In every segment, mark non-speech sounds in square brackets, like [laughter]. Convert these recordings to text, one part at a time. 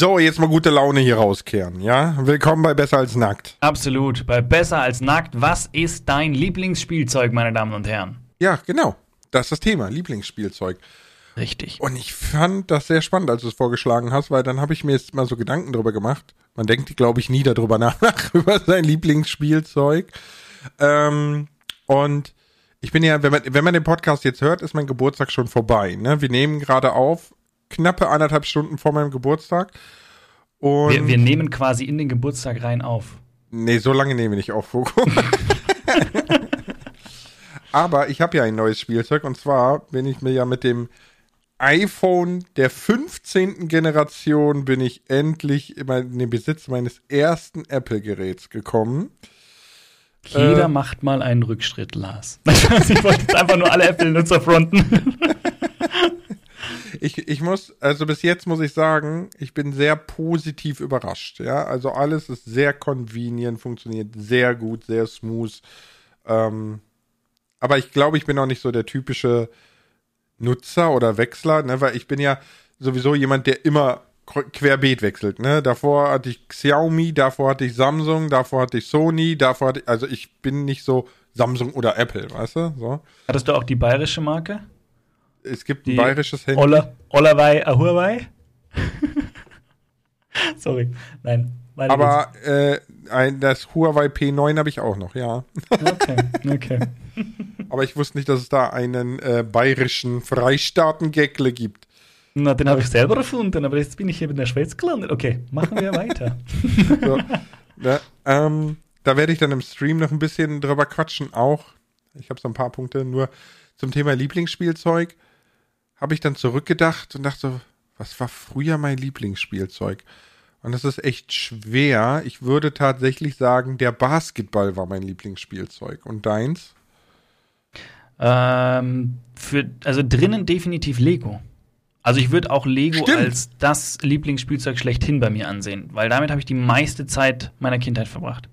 So, jetzt mal gute Laune hier rauskehren, ja? Willkommen bei Besser als Nackt. Absolut. Bei Besser als Nackt, was ist dein Lieblingsspielzeug, meine Damen und Herren? Ja, genau. Das ist das Thema, Lieblingsspielzeug. Richtig. Und ich fand das sehr spannend, als du es vorgeschlagen hast, weil dann habe ich mir jetzt mal so Gedanken darüber gemacht. Man denkt, glaube ich, nie darüber [laughs] nach, über sein Lieblingsspielzeug. Ähm, und ich bin ja, wenn man, wenn man den Podcast jetzt hört, ist mein Geburtstag schon vorbei. Ne? Wir nehmen gerade auf, knappe anderthalb Stunden vor meinem Geburtstag. Und wir, wir nehmen quasi in den Geburtstag rein auf. Nee, so lange nehmen wir nicht auf, Fogo. [laughs] Aber ich habe ja ein neues Spielzeug und zwar bin ich mir ja mit dem iPhone der 15. Generation bin ich endlich in den Besitz meines ersten Apple-Geräts gekommen. Jeder äh, macht mal einen Rückschritt, Lars. [laughs] ich wollte jetzt einfach nur alle Apple-Nutzer fronten. [laughs] ich, ich muss, also bis jetzt muss ich sagen, ich bin sehr positiv überrascht. Ja, also alles ist sehr convenient, funktioniert sehr gut, sehr smooth. Ähm, aber ich glaube, ich bin auch nicht so der typische Nutzer oder Wechsler, ne? weil ich bin ja sowieso jemand, der immer querbeet wechselt. Ne? Davor hatte ich Xiaomi, davor hatte ich Samsung, davor hatte ich Sony, davor hatte ich, also ich bin nicht so Samsung oder Apple, weißt du? So. Hattest du auch die bayerische Marke? Es gibt ein bayerisches Handy. Ola, Olawei Ahuawei? [laughs] Sorry, nein. Aber äh, ein, das Huawei P9 habe ich auch noch, ja. Okay, okay. [laughs] Aber ich wusste nicht, dass es da einen äh, bayerischen Freistaatengäckle gibt. Na, den habe ich selber erfunden, aber jetzt bin ich hier in der Schweiz gelandet. Okay, machen wir weiter. [laughs] so, ne, ähm, da werde ich dann im Stream noch ein bisschen drüber quatschen, auch. Ich habe so ein paar Punkte, nur zum Thema Lieblingsspielzeug habe ich dann zurückgedacht und dachte, was war früher mein Lieblingsspielzeug? Und das ist echt schwer. Ich würde tatsächlich sagen, der Basketball war mein Lieblingsspielzeug. Und deins? Ähm, für, also drinnen definitiv Lego. Also ich würde auch Lego Stimmt. als das Lieblingsspielzeug schlechthin bei mir ansehen, weil damit habe ich die meiste Zeit meiner Kindheit verbracht.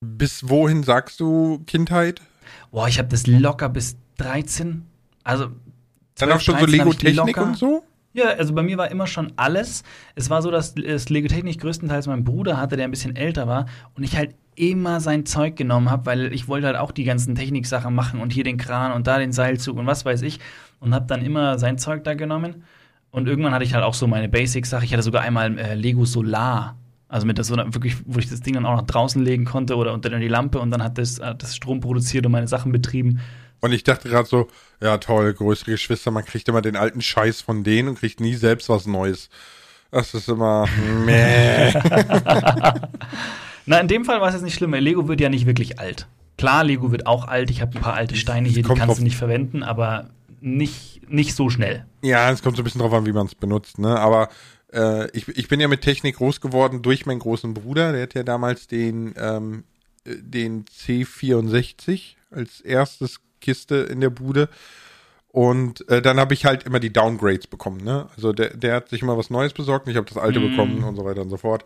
Bis wohin sagst du Kindheit? Boah, ich habe das locker bis 13. Also 12, dann auch schon so Lego-Technik und so? Ja, also bei mir war immer schon alles. Es war so, dass das Lego Technik größtenteils mein Bruder hatte, der ein bisschen älter war und ich halt immer sein Zeug genommen habe, weil ich wollte halt auch die ganzen Techniksachen machen und hier den Kran und da den Seilzug und was weiß ich und habe dann immer sein Zeug da genommen und irgendwann hatte ich halt auch so meine Basics-Sache. Ich hatte sogar einmal äh, Lego Solar, also mit das so wirklich, wo ich das Ding dann auch noch draußen legen konnte oder unter die Lampe und dann hat das, hat das Strom produziert und meine Sachen betrieben. Und ich dachte gerade so, ja toll, größere Geschwister, man kriegt immer den alten Scheiß von denen und kriegt nie selbst was Neues. Das ist immer [laughs] meh. Na, in dem Fall war es jetzt nicht schlimm. Lego wird ja nicht wirklich alt. Klar, Lego wird auch alt. Ich habe ein paar alte Steine hier, die kannst du nicht verwenden, aber nicht, nicht so schnell. Ja, es kommt so ein bisschen drauf an, wie man es benutzt, ne? Aber äh, ich, ich bin ja mit Technik groß geworden durch meinen großen Bruder. Der hat ja damals den, ähm, äh, den C64 als erstes Kiste in der Bude. Und äh, dann habe ich halt immer die Downgrades bekommen. Ne? Also der, der hat sich immer was Neues besorgt und ich habe das alte mm. bekommen und so weiter und so fort.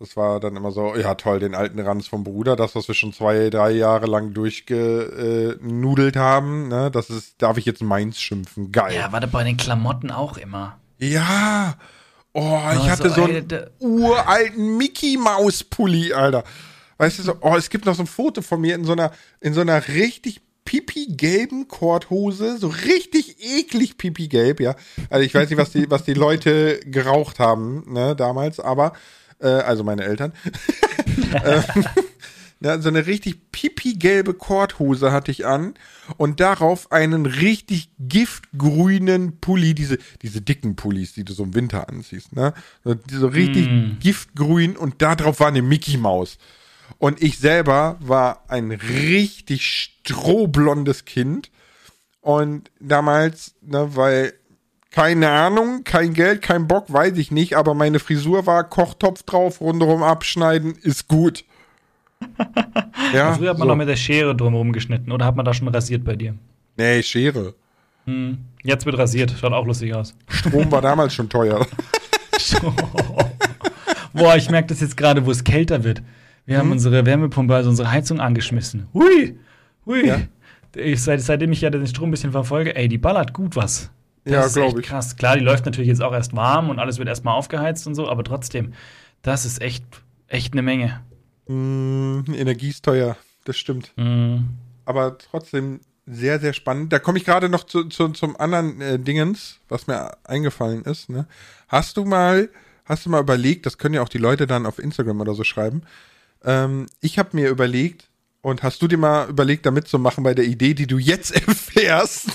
Das war dann immer so, ja toll, den alten Ranz vom Bruder, das, was wir schon zwei, drei Jahre lang durchgenudelt haben, ne? das ist, darf ich jetzt meins schimpfen. Geil. Ja, war da bei den Klamotten auch immer. Ja. Oh, ich oh, hatte so, so einen uralten Mickey Maus Pulli, Alter. Weißt du so, oh, es gibt noch so ein Foto von mir in so einer, in so einer richtig pipi-gelben Korthose, so richtig eklig pipi-gelb, ja. Also ich weiß nicht, was die, was die Leute geraucht haben, ne, damals, aber, äh, also meine Eltern. [laughs] ähm, ja, so eine richtig pipi-gelbe Korthose hatte ich an und darauf einen richtig giftgrünen Pulli, diese, diese dicken Pullis, die du so im Winter anziehst, ne? So, so richtig mm. giftgrün und da drauf war eine Mickey Maus. Und ich selber war ein richtig strohblondes Kind. Und damals, ne, weil, keine Ahnung, kein Geld, kein Bock, weiß ich nicht, aber meine Frisur war Kochtopf drauf, rundherum abschneiden, ist gut. [laughs] ja, früher hat man so. noch mit der Schere drumherum geschnitten, oder hat man da schon rasiert bei dir? Nee, Schere. Hm. Jetzt wird rasiert, schaut auch lustig aus. Strom war damals schon teuer. [laughs] Boah, ich merke das jetzt gerade, wo es kälter wird. Wir hm? haben unsere Wärmepumpe, also unsere Heizung angeschmissen. Hui! Hui! Ja. Ich, seit, seitdem ich ja den Strom ein bisschen verfolge, ey, die ballert gut was. Das ja, glaube ich. Krass. Klar, die läuft natürlich jetzt auch erst warm und alles wird erstmal aufgeheizt und so, aber trotzdem, das ist echt, echt eine Menge. Mm, Energie ist teuer, das stimmt. Mm. Aber trotzdem sehr, sehr spannend. Da komme ich gerade noch zu, zu, zum anderen äh, Dingens, was mir eingefallen ist. Ne? Hast du mal, hast du mal überlegt, das können ja auch die Leute dann auf Instagram oder so schreiben. Ähm, ich habe mir überlegt, und hast du dir mal überlegt, da mitzumachen bei der Idee, die du jetzt [laughs] erfährst?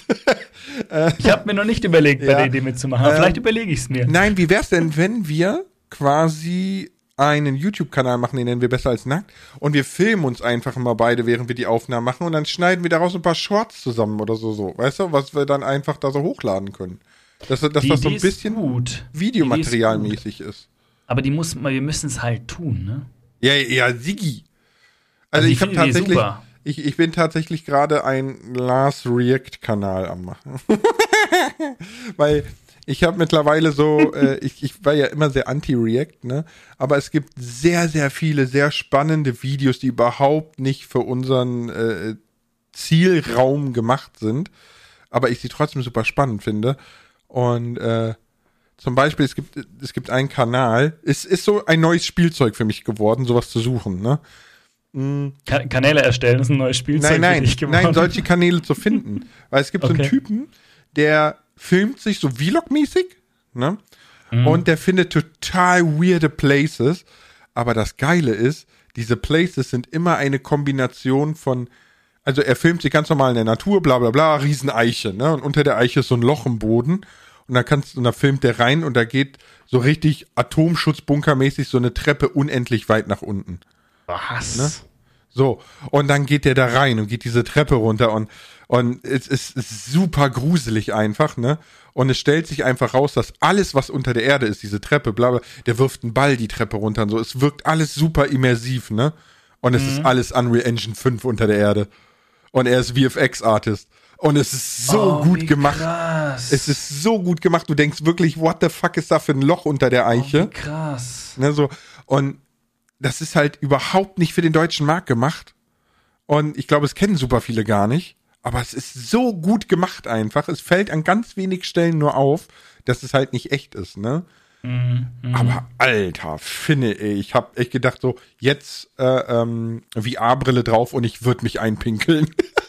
ich habe mir noch nicht überlegt, bei ja, der Idee mitzumachen. Aber äh, vielleicht überlege ich es mir. Nein, wie wäre es denn, wenn wir quasi einen YouTube-Kanal machen, den nennen wir besser als nackt. Und wir filmen uns einfach immer beide, während wir die Aufnahmen machen. Und dann schneiden wir daraus ein paar Shorts zusammen oder so, so. Weißt du, was wir dann einfach da so hochladen können. Dass, dass das so ein bisschen Videomaterialmäßig ist, ist, Aber die muss, wir müssen es halt tun, ne? Ja, ja, Sigi. Also, also ich habe tatsächlich, ich, ich bin tatsächlich gerade ein Last React-Kanal am machen. [laughs] Weil ich habe mittlerweile so, [laughs] äh, ich, ich war ja immer sehr anti-React, ne? Aber es gibt sehr, sehr viele, sehr spannende Videos, die überhaupt nicht für unseren äh, Zielraum gemacht sind. Aber ich sie trotzdem super spannend finde. Und äh, zum Beispiel, es gibt, es gibt einen Kanal, es ist so ein neues Spielzeug für mich geworden, sowas zu suchen, ne? Mhm. Kanäle erstellen ist ein neues Spielzeug. Nein, nein, nein, solche Kanäle zu finden. [laughs] Weil es gibt okay. so einen Typen, der filmt sich so Vlog-mäßig, ne? Mhm. Und der findet total weirde Places. Aber das Geile ist, diese Places sind immer eine Kombination von, also er filmt sich ganz normal in der Natur, bla bla bla, Rieseneiche, ne? Und unter der Eiche ist so ein Loch im Boden. Und da kannst, und da filmt der rein und da geht so richtig Atomschutzbunkermäßig so eine Treppe unendlich weit nach unten. Was? Ne? So, und dann geht der da rein und geht diese Treppe runter und, und es ist, ist super gruselig einfach, ne? Und es stellt sich einfach raus, dass alles, was unter der Erde ist, diese Treppe, bla bla, der wirft einen Ball die Treppe runter und so. Es wirkt alles super immersiv, ne? Und es mhm. ist alles Unreal Engine 5 unter der Erde. Und er ist VFX-Artist. Und es ist so oh, gut gemacht. Krass. Es ist so gut gemacht. Du denkst wirklich, what the fuck ist da für ein Loch unter der Eiche? Oh, krass. Ne, so. Und das ist halt überhaupt nicht für den deutschen Markt gemacht. Und ich glaube, es kennen super viele gar nicht. Aber es ist so gut gemacht einfach. Es fällt an ganz wenig Stellen nur auf, dass es halt nicht echt ist, ne? Mhm, mh. Aber Alter, finde ich, ich habe echt gedacht so, jetzt äh, ähm, VR-Brille drauf und ich würde mich einpinkeln. [laughs]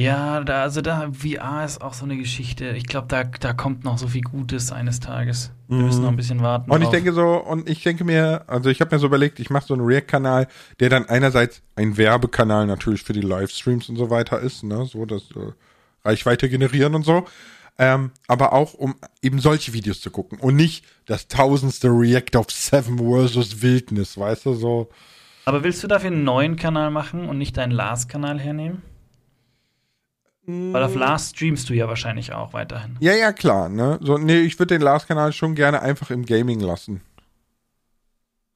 Ja, da, also da, VR ist auch so eine Geschichte. Ich glaube, da, da kommt noch so viel Gutes eines Tages. Wir mhm. müssen noch ein bisschen warten. Und ich denke so, und ich denke mir, also ich habe mir so überlegt, ich mache so einen React-Kanal, der dann einerseits ein Werbekanal natürlich für die Livestreams und so weiter ist, ne, so dass äh, Reichweite generieren und so. Ähm, aber auch um eben solche Videos zu gucken und nicht das tausendste React of Seven versus Wildnis, weißt du, so. Aber willst du dafür einen neuen Kanal machen und nicht deinen Last-Kanal hernehmen? Weil auf Last streamst du ja wahrscheinlich auch weiterhin. Ja, ja, klar. Ne? So, nee, ich würde den Last-Kanal schon gerne einfach im Gaming lassen.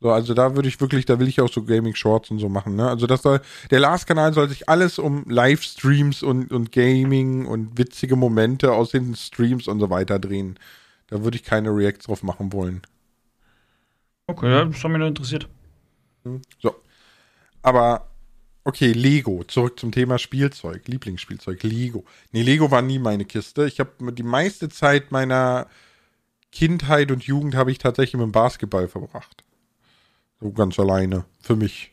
So, also da würde ich wirklich, da will ich auch so Gaming-Shorts und so machen. Ne? Also das soll, der Last-Kanal soll sich alles um Livestreams und, und Gaming und witzige Momente aus den Streams und so weiter drehen. Da würde ich keine Reacts drauf machen wollen. Okay, das hat mich nur interessiert. So. Aber Okay, Lego. Zurück zum Thema Spielzeug. Lieblingsspielzeug. Lego. Nee, Lego war nie meine Kiste. Ich habe die meiste Zeit meiner Kindheit und Jugend habe ich tatsächlich mit dem Basketball verbracht. So ganz alleine. Für mich.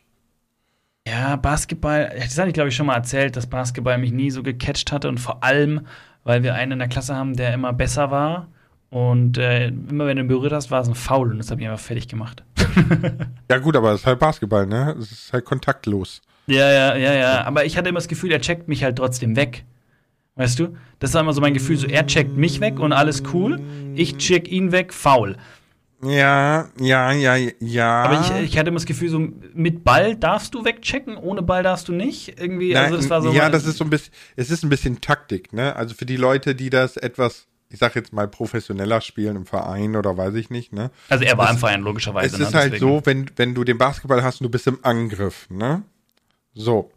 Ja, Basketball. Das hatte ich, glaube ich, schon mal erzählt, dass Basketball mich nie so gecatcht hatte. Und vor allem, weil wir einen in der Klasse haben, der immer besser war. Und äh, immer wenn du ihn berührt hast, war es ein Foul. Und das habe ich einfach fertig gemacht. [laughs] ja, gut, aber es ist halt Basketball, ne? Es ist halt kontaktlos. Ja, ja, ja, ja. Aber ich hatte immer das Gefühl, er checkt mich halt trotzdem weg. Weißt du? Das war immer so mein Gefühl, so er checkt mich weg und alles cool. Ich check ihn weg, faul. Ja, ja, ja, ja. Aber ich, ich hatte immer das Gefühl, so mit Ball darfst du wegchecken, ohne Ball darfst du nicht. Irgendwie, Nein, also das war so. Ja, das ist so ein bisschen, es ist ein bisschen Taktik, ne? Also für die Leute, die das etwas, ich sag jetzt mal professioneller spielen im Verein oder weiß ich nicht, ne? Also er war es, im Verein, logischerweise. Es ne? ist halt Deswegen. so, wenn, wenn du den Basketball hast und du bist im Angriff, ne? So.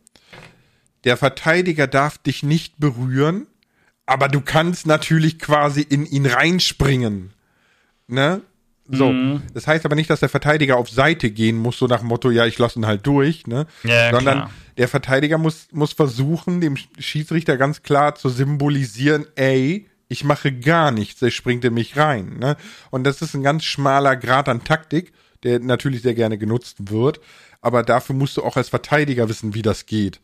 Der Verteidiger darf dich nicht berühren, aber du kannst natürlich quasi in ihn reinspringen. Ne? So. Mhm. Das heißt aber nicht, dass der Verteidiger auf Seite gehen muss, so nach dem Motto, ja, ich lasse ihn halt durch, ne? Ja, Sondern klar. der Verteidiger muss, muss versuchen, dem Schiedsrichter ganz klar zu symbolisieren, ey, ich mache gar nichts, er springt in mich rein. Ne? Und das ist ein ganz schmaler Grad an Taktik, der natürlich sehr gerne genutzt wird, aber dafür musst du auch als Verteidiger wissen, wie das geht.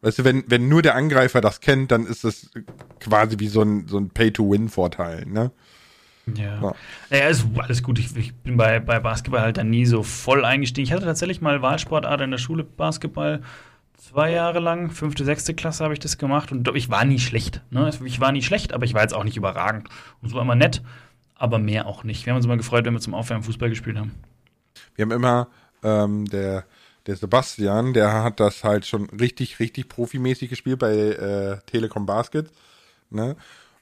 Weißt du, wenn, wenn nur der Angreifer das kennt, dann ist das quasi wie so ein, so ein Pay-to-Win-Vorteil, ne? Ja. ja. ja ist alles gut. Ich, ich, bin bei, bei Basketball halt dann nie so voll eingestiegen. Ich hatte tatsächlich mal Wahlsportart in der Schule Basketball. Zwei Jahre lang, fünfte, sechste Klasse habe ich das gemacht und ich war nie schlecht. Ne? Ich war nie schlecht, aber ich war jetzt auch nicht überragend. Und es war immer nett, aber mehr auch nicht. Wir haben uns immer gefreut, wenn wir zum Aufwärmen Fußball gespielt haben. Wir haben immer, ähm, der, der Sebastian, der hat das halt schon richtig, richtig profimäßig gespielt bei äh, Telekom Basket. Ne?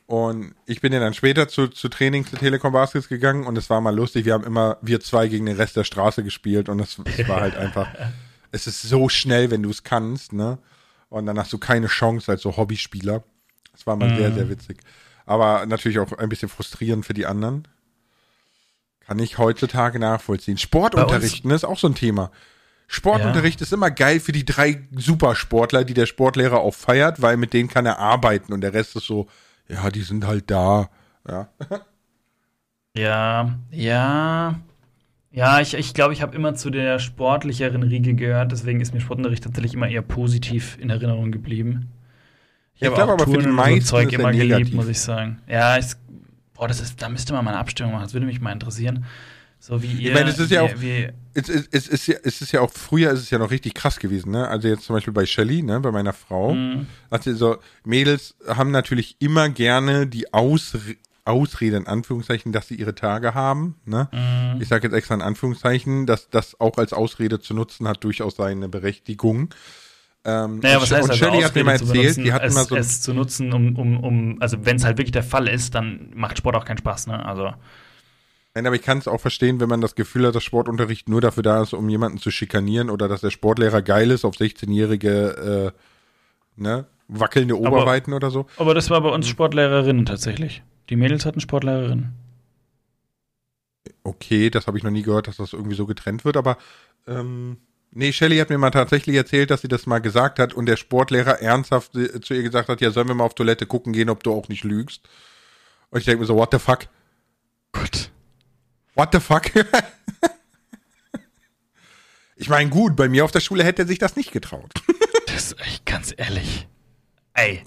Und ich bin ja dann später zu, zu Training zu Telekom Baskets gegangen und es war mal lustig. Wir haben immer wir zwei gegen den Rest der Straße gespielt und es war halt einfach [laughs] es ist so schnell, wenn du es kannst, ne? Und dann hast du keine Chance als so Hobbyspieler. Das war mal mhm. sehr, sehr witzig. Aber natürlich auch ein bisschen frustrierend für die anderen. Kann ich heutzutage nachvollziehen. Sportunterrichten ist auch so ein Thema. Sportunterricht ja. ist immer geil für die drei Supersportler, die der Sportlehrer auch feiert, weil mit denen kann er arbeiten und der Rest ist so, ja, die sind halt da. Ja, ja, ja. Ja, ich glaube, ich, glaub, ich habe immer zu der sportlicheren Riege gehört, deswegen ist mir Sportunterricht tatsächlich immer eher positiv in Erinnerung geblieben. Ich, ich glaube aber Touren für die meisten so Zeug immer geliebt, negativ. muss ich sagen. Ja, ich, boah, das ist, da müsste man mal eine Abstimmung machen, das würde mich mal interessieren. So wie ihr. Ich meine, es ist ja auch, wie, es, es, es, ist ja, es ist ja auch, früher ist es ja noch richtig krass gewesen, ne? Also jetzt zum Beispiel bei Shelly, ne, bei meiner Frau. Mhm. Also so, Mädels haben natürlich immer gerne die Ausrede, Ausrede in Anführungszeichen, dass sie ihre Tage haben. Ne? Mhm. Ich sage jetzt extra in Anführungszeichen, dass das auch als Ausrede zu nutzen hat durchaus seine Berechtigung. Ähm, naja, was heißt und also, Shirley hat mir mal erzählt, die hat es, immer so es zu nutzen, um, um, um also wenn es halt wirklich der Fall ist, dann macht Sport auch keinen Spaß, ne? Also Nein, aber ich kann es auch verstehen, wenn man das Gefühl hat, dass Sportunterricht nur dafür da ist, um jemanden zu schikanieren oder dass der Sportlehrer geil ist auf 16-jährige äh, ne, wackelnde Oberweiten aber, oder so. Aber das war bei uns Sportlehrerinnen tatsächlich. Die Mädels hatten Sportlehrerinnen. Okay, das habe ich noch nie gehört, dass das irgendwie so getrennt wird, aber ähm, nee, Shelly hat mir mal tatsächlich erzählt, dass sie das mal gesagt hat und der Sportlehrer ernsthaft zu ihr gesagt hat, ja, sollen wir mal auf Toilette gucken gehen, ob du auch nicht lügst. Und ich denke mir so, what the fuck? Gut. What the fuck? [laughs] ich meine, gut, bei mir auf der Schule hätte er sich das nicht getraut. [laughs] das ist echt ganz ehrlich. Ey.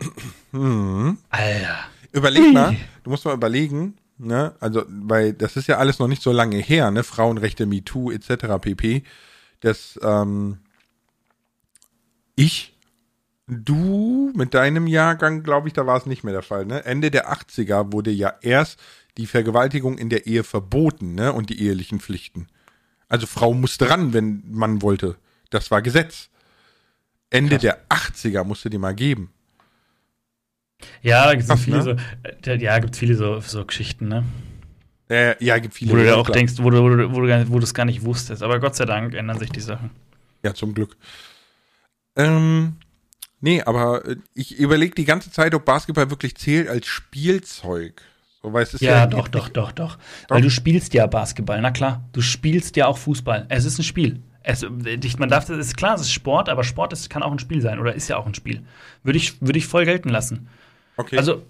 Hm. Alter. Überleg mal, du musst mal überlegen, ne, also, weil das ist ja alles noch nicht so lange her, ne, Frauenrechte, MeToo, etc. pp. dass ähm, ich, du mit deinem Jahrgang, glaube ich, da war es nicht mehr der Fall, ne? Ende der 80er wurde ja erst die Vergewaltigung in der Ehe verboten, ne, und die ehelichen Pflichten. Also Frau musste ran, wenn man wollte. Das war Gesetz. Ende Krass. der 80er musste die mal geben. Ja, da gibt es viele ne? so, äh, ja, gibt viele so, so Geschichten, ne? Äh, ja, gibt viele. Wo du ja auch klar. denkst, wo du, wo du, wo du, wo du es gar nicht wusstest. Aber Gott sei Dank ändern sich die Sachen. Ja, zum Glück. Ähm, nee, aber äh, ich überlege die ganze Zeit, ob Basketball wirklich zählt als Spielzeug. So, weil es ist ja, ja doch, doch, doch, doch. Weil du spielst ja Basketball, na klar. Du spielst ja auch Fußball. Es ist ein Spiel. Es, man darf, es ist klar, es ist Sport, aber Sport ist, kann auch ein Spiel sein oder ist ja auch ein Spiel. Würde ich, würde ich voll gelten lassen. Okay. Also,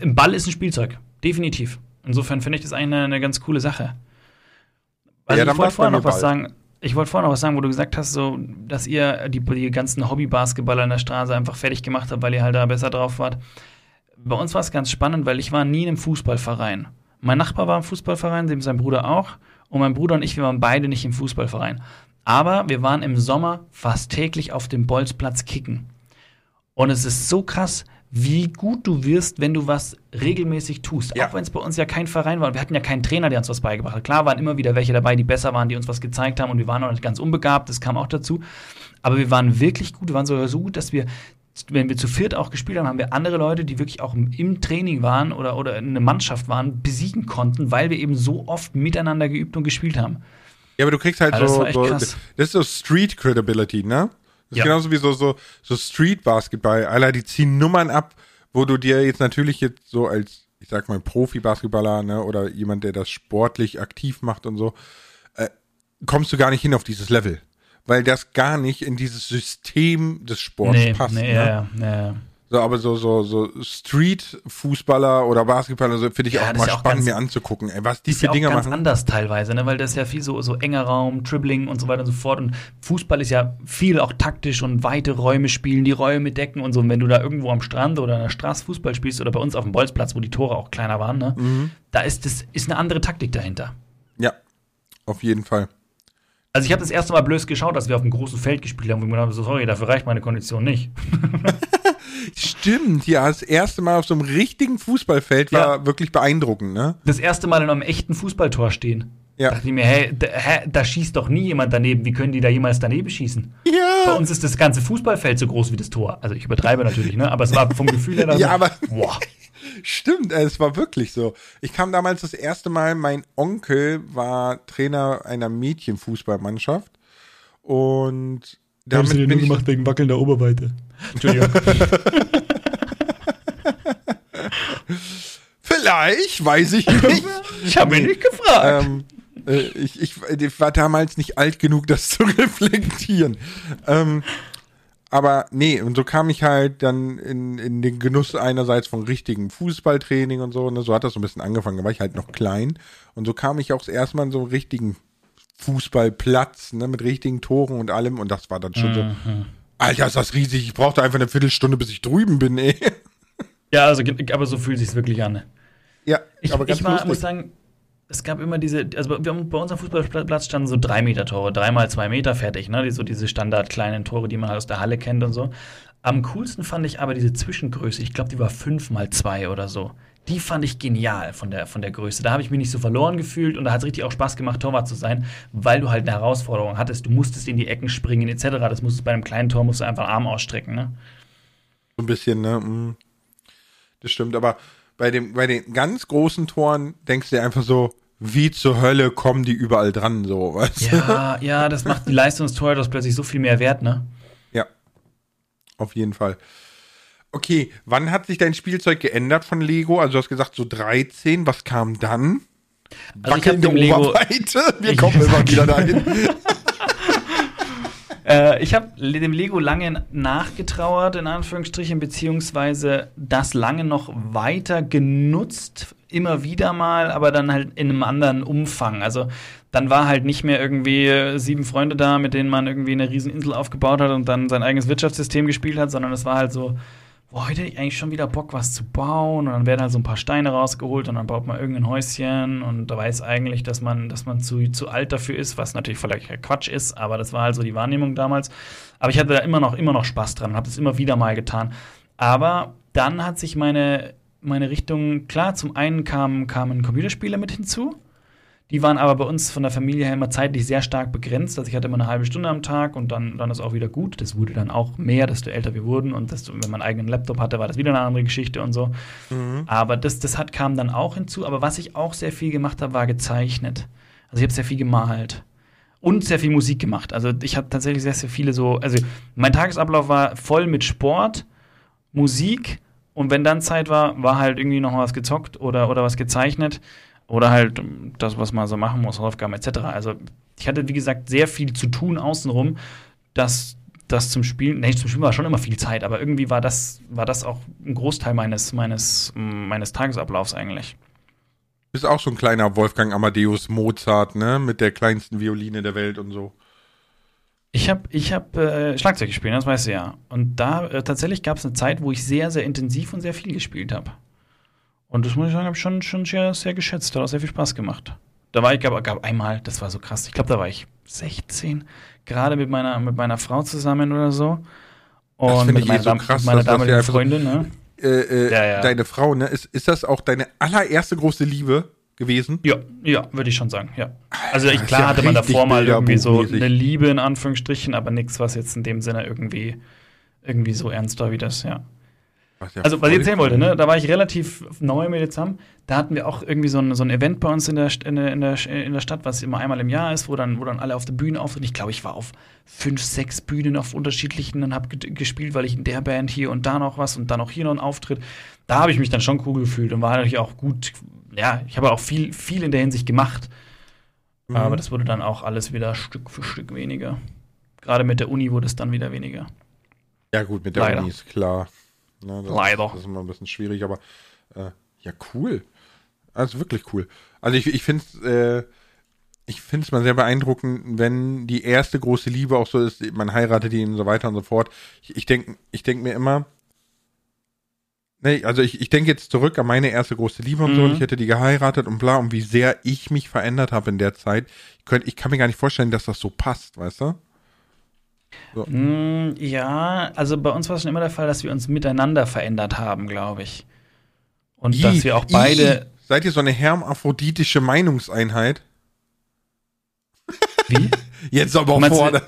ein Ball ist ein Spielzeug. Definitiv. Insofern finde ich das eigentlich eine, eine, ganz coole Sache. Also, ja, ich wollte vorher noch was sagen. Ich wollte vorher noch was sagen, wo du gesagt hast, so, dass ihr die, die ganzen Hobby-Basketballer in der Straße einfach fertig gemacht habt, weil ihr halt da besser drauf wart. Bei uns war es ganz spannend, weil ich war nie in einem Fußballverein. Mein Nachbar war im Fußballverein, dem sein Bruder auch. Und mein Bruder und ich, wir waren beide nicht im Fußballverein. Aber wir waren im Sommer fast täglich auf dem Bolzplatz kicken. Und es ist so krass, wie gut du wirst, wenn du was regelmäßig tust. Ja. Auch wenn es bei uns ja kein Verein war. Und wir hatten ja keinen Trainer, der uns was beigebracht hat. Klar waren immer wieder welche dabei, die besser waren, die uns was gezeigt haben. Und wir waren auch nicht ganz unbegabt, das kam auch dazu. Aber wir waren wirklich gut. Wir waren sogar so gut, dass wir, wenn wir zu viert auch gespielt haben, haben wir andere Leute, die wirklich auch im Training waren oder, oder in einer Mannschaft waren, besiegen konnten, weil wir eben so oft miteinander geübt und gespielt haben. Ja, aber du kriegst halt also so, so das ist so Street Credibility, ne? Das ja. ist genauso wie so, so, so Street-Basketball. Alter, die ziehen Nummern ab, wo du dir jetzt natürlich jetzt so als, ich sag mal, Profi-Basketballer, ne, oder jemand, der das sportlich aktiv macht und so, äh, kommst du gar nicht hin auf dieses Level. Weil das gar nicht in dieses System des Sports nee, passt. Nee, ne? ja, ja. So, aber so, so, so Street-Fußballer oder Basketballer, so finde ich ja, auch mal ja auch spannend, mir anzugucken, ey, was die für ja Dinger machen. Das anders teilweise, ne? weil das ist ja viel so, so enger Raum, Dribbling und so weiter und so fort. Und Fußball ist ja viel auch taktisch und weite Räume spielen, die Räume decken und so. Und wenn du da irgendwo am Strand oder in der Straße Fußball spielst oder bei uns auf dem Bolzplatz, wo die Tore auch kleiner waren, ne? Mhm. da ist, das, ist eine andere Taktik dahinter. Ja, auf jeden Fall. Also ich habe das erste Mal blöd geschaut, dass wir auf einem großen Feld gespielt haben, wo ich mir dachte, sorry, dafür reicht meine Kondition nicht. [laughs] Stimmt, ja, das erste Mal auf so einem richtigen Fußballfeld war ja. wirklich beeindruckend, ne? Das erste Mal in einem echten Fußballtor stehen. Ja. Da dachte ich mir, hä, da, hä, da schießt doch nie jemand daneben. Wie können die da jemals daneben schießen? Ja. Bei uns ist das ganze Fußballfeld so groß wie das Tor. Also ich übertreibe natürlich, ne? Aber es war vom Gefühl her dann [laughs] Ja, so, aber. Boah. Stimmt, es war wirklich so. Ich kam damals das erste Mal, mein Onkel war Trainer einer Mädchenfußballmannschaft und damit Haben sie den nur gemacht wegen wackelnder Oberweite. [laughs] Entschuldigung. [laughs] Vielleicht, weiß ich nicht. [laughs] ich habe mich nicht gefragt. Ähm, äh, ich, ich, ich, war damals nicht alt genug, das zu reflektieren. Ähm, aber nee, und so kam ich halt dann in, in den Genuss einerseits von richtigen Fußballtraining und so. Ne? so hat das so ein bisschen angefangen. Da war ich halt noch klein. Und so kam ich auch erstmal in so einen richtigen Fußballplatz, ne, mit richtigen Toren und allem. Und das war dann schon mhm. so. Alter, ist das riesig. Ich brauchte einfach eine Viertelstunde, bis ich drüben bin, ey. Ja, also, aber so fühlt sich wirklich an. Ja, ich, aber ganz ich war, muss sagen, es gab immer diese, also haben, bei uns am Fußballplatz standen so drei Meter Tore, dreimal zwei Meter fertig, ne? Die, so diese Standard kleinen Tore, die man halt aus der Halle kennt und so. Am coolsten fand ich aber diese Zwischengröße. Ich glaube, die war fünf mal zwei oder so. Die fand ich genial von der, von der Größe. Da habe ich mich nicht so verloren gefühlt und da hat es richtig auch Spaß gemacht, Torwart zu sein, weil du halt eine Herausforderung hattest. Du musstest in die Ecken springen, etc. Das musstest bei einem kleinen Tor musst du einfach Arm ausstrecken, ne? So ein bisschen, ne? Mhm. Das stimmt, aber bei, dem, bei den ganz großen Toren denkst du dir einfach so, wie zur Hölle kommen die überall dran, so, weißt Ja, ja, das macht die Leistungstore das plötzlich so viel mehr wert, ne? Ja. Auf jeden Fall. Okay, wann hat sich dein Spielzeug geändert von Lego? Also du hast gesagt so 13, was kam dann? Also Wackelnde ich Lego, Oberweite? Wir kommen [laughs] immer wieder dahin. Äh, ich habe dem Lego lange nachgetrauert, in Anführungsstrichen, beziehungsweise das lange noch weiter genutzt, immer wieder mal, aber dann halt in einem anderen Umfang. Also dann war halt nicht mehr irgendwie sieben Freunde da, mit denen man irgendwie eine Rieseninsel aufgebaut hat und dann sein eigenes Wirtschaftssystem gespielt hat, sondern es war halt so, boah, heute hätte ich eigentlich schon wieder Bock, was zu bauen. Und dann werden halt so ein paar Steine rausgeholt und dann baut man irgendein Häuschen und da weiß eigentlich, dass man, dass man zu, zu alt dafür ist, was natürlich vielleicht Quatsch ist, aber das war halt so die Wahrnehmung damals. Aber ich hatte da immer noch, immer noch Spaß dran und habe das immer wieder mal getan. Aber dann hat sich meine, meine Richtung, klar, zum einen kamen, kamen Computerspiele mit hinzu. Die waren aber bei uns von der Familie her immer zeitlich sehr stark begrenzt. Also ich hatte immer eine halbe Stunde am Tag und dann, dann ist auch wieder gut. Das wurde dann auch mehr, desto älter wir wurden. Und desto, wenn man einen eigenen Laptop hatte, war das wieder eine andere Geschichte und so. Mhm. Aber das, das hat, kam dann auch hinzu. Aber was ich auch sehr viel gemacht habe, war gezeichnet. Also ich habe sehr viel gemalt. Und sehr viel Musik gemacht. Also ich habe tatsächlich sehr, sehr viele so. Also mein Tagesablauf war voll mit Sport, Musik und wenn dann Zeit war, war halt irgendwie noch was gezockt oder, oder was gezeichnet. Oder halt das, was man so machen muss, Hausaufgaben etc. Also ich hatte, wie gesagt, sehr viel zu tun außenrum, dass das zum Spielen, nee, zum Spielen war schon immer viel Zeit, aber irgendwie war das, war das auch ein Großteil meines, meines, meines Tagesablaufs eigentlich. Du bist auch so ein kleiner Wolfgang Amadeus Mozart, ne? Mit der kleinsten Violine der Welt und so. Ich habe ich hab, äh, Schlagzeug gespielt, das weißt du ja. Und da äh, tatsächlich gab es eine Zeit, wo ich sehr, sehr intensiv und sehr viel gespielt habe. Und das muss ich sagen, habe ich schon, schon sehr, sehr geschätzt. Hat auch sehr viel Spaß gemacht. Da war ich, gab, gab einmal, das war so krass. Ich glaube, da war ich 16, gerade mit meiner, mit meiner Frau zusammen oder so. Und mit meiner, so krass, meiner damaligen Freundin, ne? Äh, äh, ja, ja. Deine Frau, ne? Ist, ist das auch deine allererste große Liebe gewesen? Ja, ja, würde ich schon sagen, ja. Also ich, klar ja hatte man davor mal irgendwie so eine Liebe in Anführungsstrichen, aber nichts, was jetzt in dem Sinne irgendwie, irgendwie so ernst war wie das, ja. Ja also, was ich erzählen wollte, ne? da war ich relativ neu mit jetzt haben. Da hatten wir auch irgendwie so ein, so ein Event bei uns in der, in, der, in, der, in der Stadt, was immer einmal im Jahr ist, wo dann, wo dann alle auf der Bühne auftreten. Ich glaube, ich war auf fünf, sechs Bühnen auf unterschiedlichen und habe gespielt, weil ich in der Band hier und da noch was und dann auch hier noch einen Auftritt. Da habe ich mich dann schon cool gefühlt und war natürlich auch gut. Ja, ich habe auch viel, viel in der Hinsicht gemacht. Mhm. Aber das wurde dann auch alles wieder Stück für Stück weniger. Gerade mit der Uni wurde es dann wieder weniger. Ja, gut, mit der Leider. Uni ist klar. Ne? Das, Leider. Das ist immer ein bisschen schwierig, aber äh, ja, cool. Also wirklich cool. Also ich, ich finde es äh, ich finde es mal sehr beeindruckend, wenn die erste große Liebe auch so ist, man heiratet ihn und so weiter und so fort. Ich, ich denke ich denk mir immer, nee, also ich, ich denke jetzt zurück an meine erste große Liebe und Mhm. so, und ich hätte die geheiratet und bla, und wie sehr ich mich verändert habe in der Zeit. Ich, könnt, ich kann mir gar nicht vorstellen, dass das so passt, weißt du? Mm, ja, also bei uns war es schon immer der Fall, dass wir uns miteinander verändert haben, glaube ich. Und dass Ih, wir auch beide. Seid ihr so eine hermaphroditische Meinungseinheit? Wie? [laughs] Jetzt aber Du meinst, vorne.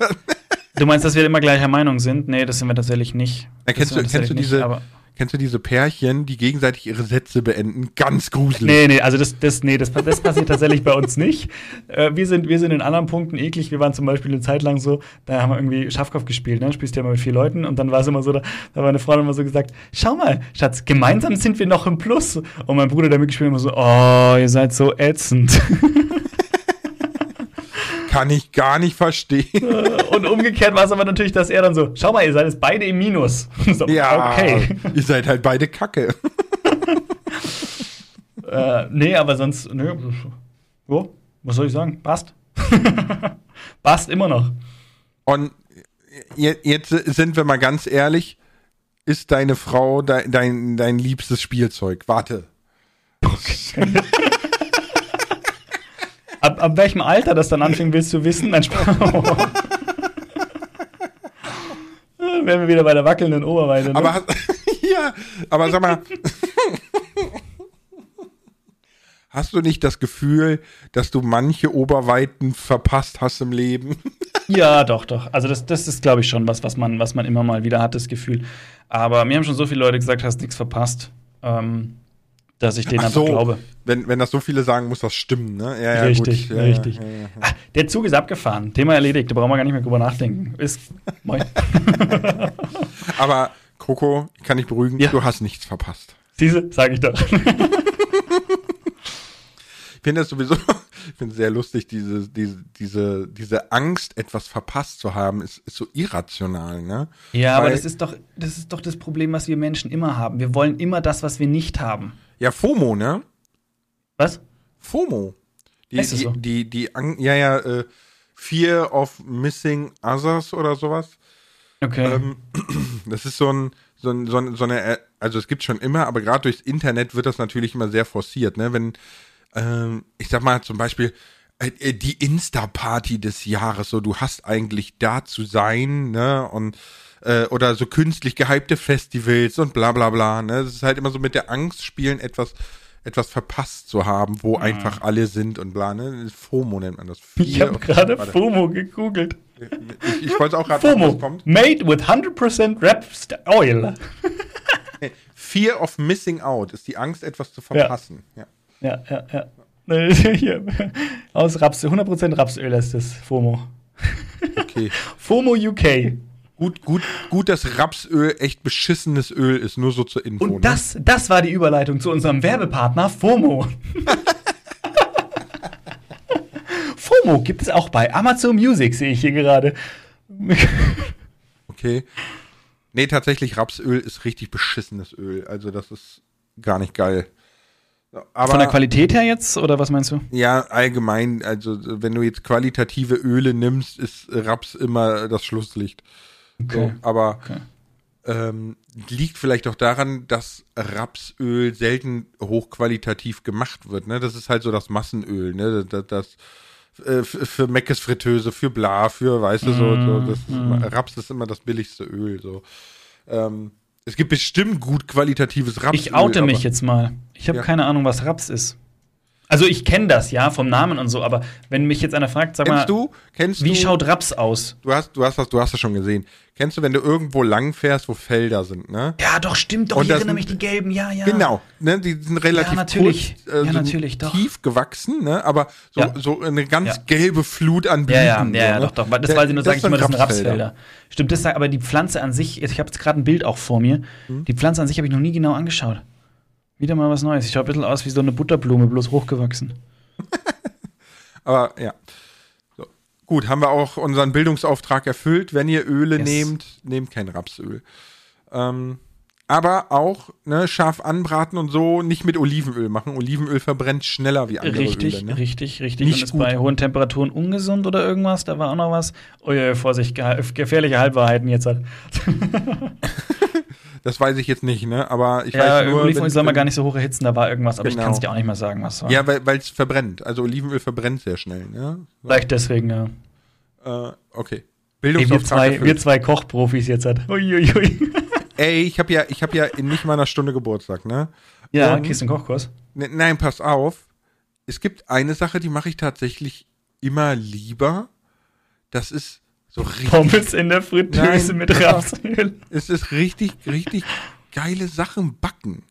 Du meinst, dass wir immer gleicher Meinung sind? Nee, das sind wir tatsächlich nicht. Ja, kennst du- kennst du diese- aber- Kennst du diese Pärchen, die gegenseitig ihre Sätze beenden? Ganz gruselig. Nee, nee, also das, das, nee, das, das passiert tatsächlich bei uns nicht. Äh, wir, sind, wir sind in anderen Punkten eklig. Wir waren zum Beispiel eine Zeit lang so, da haben wir irgendwie Schafkopf gespielt, ne? Spielst ja immer mit vier Leuten und dann war es immer so, da, da war eine Freundin immer so gesagt, schau mal, Schatz, gemeinsam sind wir noch im Plus. Und mein Bruder, der mitgespielt hat, immer so, oh, ihr seid so ätzend. [laughs] Kann ich gar nicht verstehen. [laughs] und umgekehrt war es aber natürlich, dass er dann so, schau mal, ihr seid jetzt beide im Minus. so, Ja, Okay. ihr seid halt beide Kacke. [laughs] Äh, nee, aber sonst, nö. So, was soll ich sagen? Passt. [laughs] Passt immer noch. Und je- jetzt sind wir mal ganz ehrlich, ist deine Frau dein, dein, dein liebstes Spielzeug? Warte. Ab, ab welchem Alter das dann anfing, willst du wissen? Nein. [laughs] Wären wir wieder bei der wackelnden Oberweite. Ne? Aber hast- [laughs] ja, aber sag mal, hast du nicht das Gefühl, dass du manche Oberweiten verpasst hast im Leben? [laughs] ja, doch, doch. Also das, das ist, glaube ich, schon was, was man, was man immer mal wieder hat, das Gefühl. Aber mir haben schon so viele Leute gesagt, hast nichts verpasst, ähm, dass ich denen Ach einfach so, glaube. wenn, wenn das so viele sagen, muss das stimmen, ne? Ja, ja, richtig, gut. Ja, richtig. Ja, ja, ja. Ah, der Zug ist abgefahren. Thema erledigt. Da brauchen wir gar nicht mehr drüber nachdenken. Ist. Moin. [laughs] Aber Coco, ich kann dich beruhigen, Ja. du hast nichts verpasst. Diese, sage ich doch. Ich finde das sowieso, [laughs] ich finde es sehr lustig, diese, diese, diese, diese Angst, etwas verpasst zu haben, ist, ist so irrational, ne? Ja, aber Weil- das ist doch, das ist doch das Problem, was wir Menschen immer haben. Wir wollen immer das, was wir nicht haben. Ja, FOMO, ne? Was? FOMO. Die, Ist die, so? die, die, Ang- ja, ja, äh, Fear of Missing Others oder sowas. Okay. Ähm, [clears throat] das ist so ein, so, ein, so, ein, so eine, äh, also es gibt schon immer, aber gerade durchs Internet wird das natürlich immer sehr forciert, ne? Wenn, ähm, ich sag mal zum Beispiel, äh, äh, die Insta-Party des Jahres, so du hast eigentlich da zu sein, ne? Und äh, oder so künstlich gehypte Festivals und bla bla bla, ne? Das ist halt immer so mit der Angst spielen, etwas etwas verpasst zu haben, wo einfach alle sind und bla, ne? FOMO nennt man das. ich Fear habe gerade. FOMO gegoogelt. Ich, ich wollte auch gerade, FOMO. kommt. Made with 100% Rapsed Oil. [laughs] Fear of Missing Out ist die Angst, etwas zu verpassen. Ja. Ja, ja, ja. [laughs] Hier. Aus Raps, 100% Rapsöl ist das FOMO. Okay. [laughs] FOMO UK. Gut, gut, gut, dass Rapsöl echt beschissenes Öl ist, nur so zur Info. Und ne? das, das war die Überleitung zu unserem Werbepartner FOMO. [laughs] FOMO gibt es auch bei Amazon Music, sehe ich hier gerade. Okay. Nee, tatsächlich, Rapsöl ist richtig beschissenes Öl. Also, das ist gar nicht geil. Aber, Von der Qualität her jetzt, oder was meinst du? Ja, allgemein, also, wenn du jetzt qualitative Öle nimmst, ist Raps immer das Schlusslicht. So, aber Okay. ähm, liegt vielleicht auch daran, dass Rapsöl selten hochqualitativ gemacht wird. Ne? Das ist halt so das Massenöl. Ne? Das, das äh, für Meckes Fritteuse, für Bla, für, weißt du, so, so das ist immer, Raps ist immer das billigste Öl. So. Ähm, es gibt bestimmt gut qualitatives Rapsöl. Ich oute mich jetzt mal. Ich habe Ja. keine Ahnung, was Raps ist. Also ich kenne das, ja, vom Namen und so, aber wenn mich jetzt einer fragt, sag mal, Kennst du? Kennst wie du? schaut Raps aus? Du hast, du hast das, du hast das schon gesehen. Kennst du, wenn du irgendwo lang fährst, wo Felder sind, ne? Ja, doch, stimmt, doch, Und ich erinnere sind- mich, die gelben, ja, ja. Genau, ne, die sind relativ Ja, natürlich. kurz, äh, Ja, natürlich, doch. tief gewachsen, ne, aber so, Ja. so eine ganz Ja. gelbe Flut an Blüten. ja, ja, so, ja, ne? doch, doch. Das weiß ich nur, sage ich sind immer, das sind Rapsfelder. Stimmt, das sagt, aber die Pflanze an sich, ich habe jetzt gerade ein Bild auch vor mir. Hm? Die Pflanze an sich habe ich noch nie genau angeschaut. Wieder mal was Neues. Ich schaue ein bisschen aus wie so eine Butterblume, bloß hochgewachsen. [laughs] Aber ja. So. Gut, haben wir auch unseren Bildungsauftrag erfüllt. Wenn ihr Öle Yes. nehmt, nehmt kein Rapsöl. Ähm, aber auch ne, scharf anbraten und so nicht mit Olivenöl machen. Olivenöl verbrennt schneller wie andere richtig, Öle. Ne? Richtig, richtig, Nicht Und ist gut. bei hohen Temperaturen ungesund oder irgendwas? Da war auch noch was. Oh ja, Vorsicht, ge gefährliche Halbwahrheiten jetzt halt. [laughs] [laughs] Das weiß ich jetzt nicht, ne? Aber ich ja, weiß nur, Olivenöl soll man gar nicht so hoch erhitzen, da war irgendwas, aber ich Genau. kann es dir auch nicht mehr sagen, was war. Ja, weil es verbrennt. Also Olivenöl verbrennt sehr schnell, ne? Vielleicht deswegen, ja. Äh, okay. Ey, wir, Bildungsauftrag zwei, wir zwei Kochprofis jetzt halt. Uiuiui. [laughs] Ey, ich habe ja, ich habe ja in nicht mal einer Stunde Geburtstag, ne? Ja, Und- kriegst du einen Kochkurs? Ne, Nein, pass auf. Es gibt eine Sache, die mache ich tatsächlich immer lieber. Das ist so richtig. Pommes in der Fritteuse Nein, mit. Rapsöl. Es ist richtig, richtig geile Sachen backen.